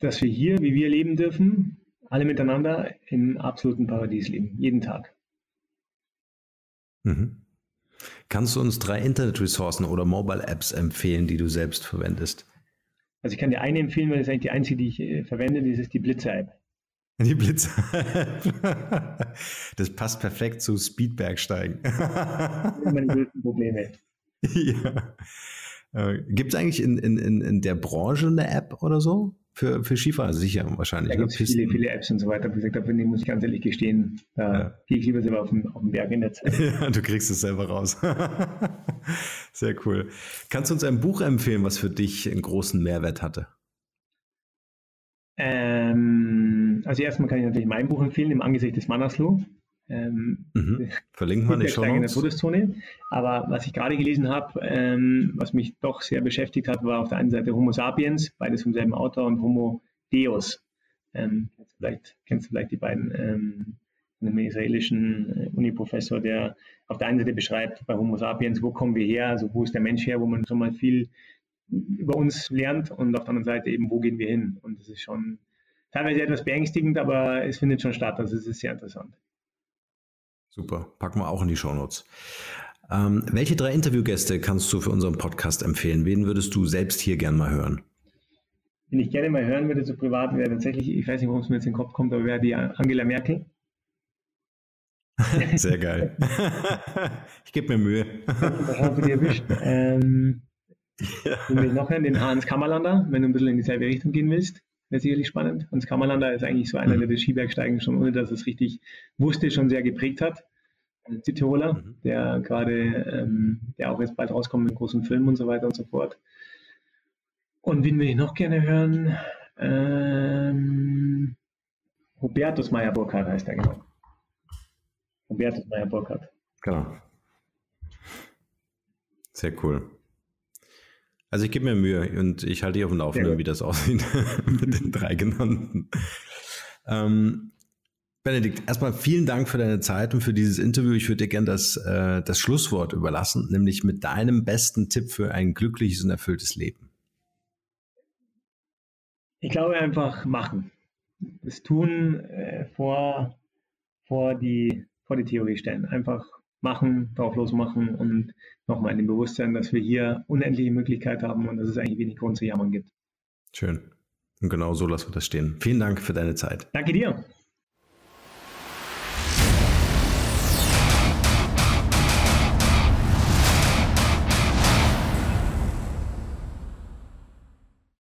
dass wir hier, wie wir leben dürfen, alle miteinander im absoluten Paradies leben, jeden Tag. Mhm. Kannst du uns drei Internet-Ressourcen oder Mobile-Apps empfehlen, die du selbst verwendest? Also ich kann dir eine empfehlen, weil das ist eigentlich die einzige, die ich äh, verwende, das ist die Blitzer-App. Die Blitzer. das passt perfekt zu Speedbergsteigen. Meine größten Probleme. Ja. Äh, Gibt es eigentlich in, in, in der Branche eine App oder so? Für, für Skifahrer sicher wahrscheinlich. Da ne? gibt es viele, viele Apps und so weiter. Wie gesagt, dafür muss ich ganz ehrlich gestehen, da ja. gehe ich lieber selber auf den, auf den Berg in der Zeit. Ja, du kriegst es selber raus. Sehr cool. Kannst du uns ein Buch empfehlen, was für dich einen großen Mehrwert hatte? Ähm, also erstmal kann ich natürlich mein Buch empfehlen, Im Angesicht des Mannersloh. Ähm, mhm. Verlinken wir nicht schon. in der Todeszone. Aber was ich gerade gelesen habe, ähm, was mich doch sehr beschäftigt hat, war auf der einen Seite Homo sapiens, beides vom selben Autor, und Homo Deus. Ähm, kennst, du vielleicht, kennst du vielleicht die beiden ähm, einem israelischen äh, Uniprofessor, der auf der einen Seite beschreibt bei Homo sapiens, wo kommen wir her, also wo ist der Mensch her, wo man schon mal viel über uns lernt und auf der anderen Seite eben, wo gehen wir hin. Und das ist schon teilweise etwas beängstigend, aber es findet schon statt, also es ist sehr interessant. Super, packen wir auch in die Shownotes. Ähm, welche drei Interviewgäste kannst du für unseren Podcast empfehlen? Wen würdest du selbst hier gern mal hören? Wen ich gerne mal hören würde, so privat, wäre tatsächlich, ich weiß nicht, warum es mir jetzt in den Kopf kommt, aber wäre die Angela Merkel. Sehr geil. ich gebe mir Mühe. Das hast du dir erwischt. Ähm, ja. Und noch hören, den Hans Kammerlander, wenn du ein bisschen in dieselbe Richtung gehen willst. Wäre sicherlich spannend. Hans Kammerlander ist eigentlich so einer, der das Skibergsteigen schon, ohne dass es richtig wusste, schon sehr geprägt hat. Ein Südtiroler, mhm. der gerade, ähm, der auch jetzt bald rauskommt mit großen Filmen und so weiter und so fort. Und wen will ich noch gerne hören? Ähm, Hubertus Meyer-Burkhardt heißt er genau. Hubertus Meyer-Burkhardt. Genau. Sehr cool. Also ich gebe mir Mühe und ich halte dich auf dem Laufenden, ja. wie das aussieht mit den drei genannten. Ähm, Benedikt, erstmal vielen Dank für deine Zeit und für dieses Interview. Ich würde dir gerne das, äh, das Schlusswort überlassen, nämlich mit deinem besten Tipp für ein glückliches und erfülltes Leben. Ich glaube einfach machen. Das Tun äh, vor, vor, die, vor die Theorie stellen. Einfach machen, drauf losmachen und nochmal in dem Bewusstsein, dass wir hier unendliche Möglichkeiten haben und dass es eigentlich wenig Grund zu jammern gibt. Schön. Und genau so lassen wir das stehen. Vielen Dank für deine Zeit. Danke dir.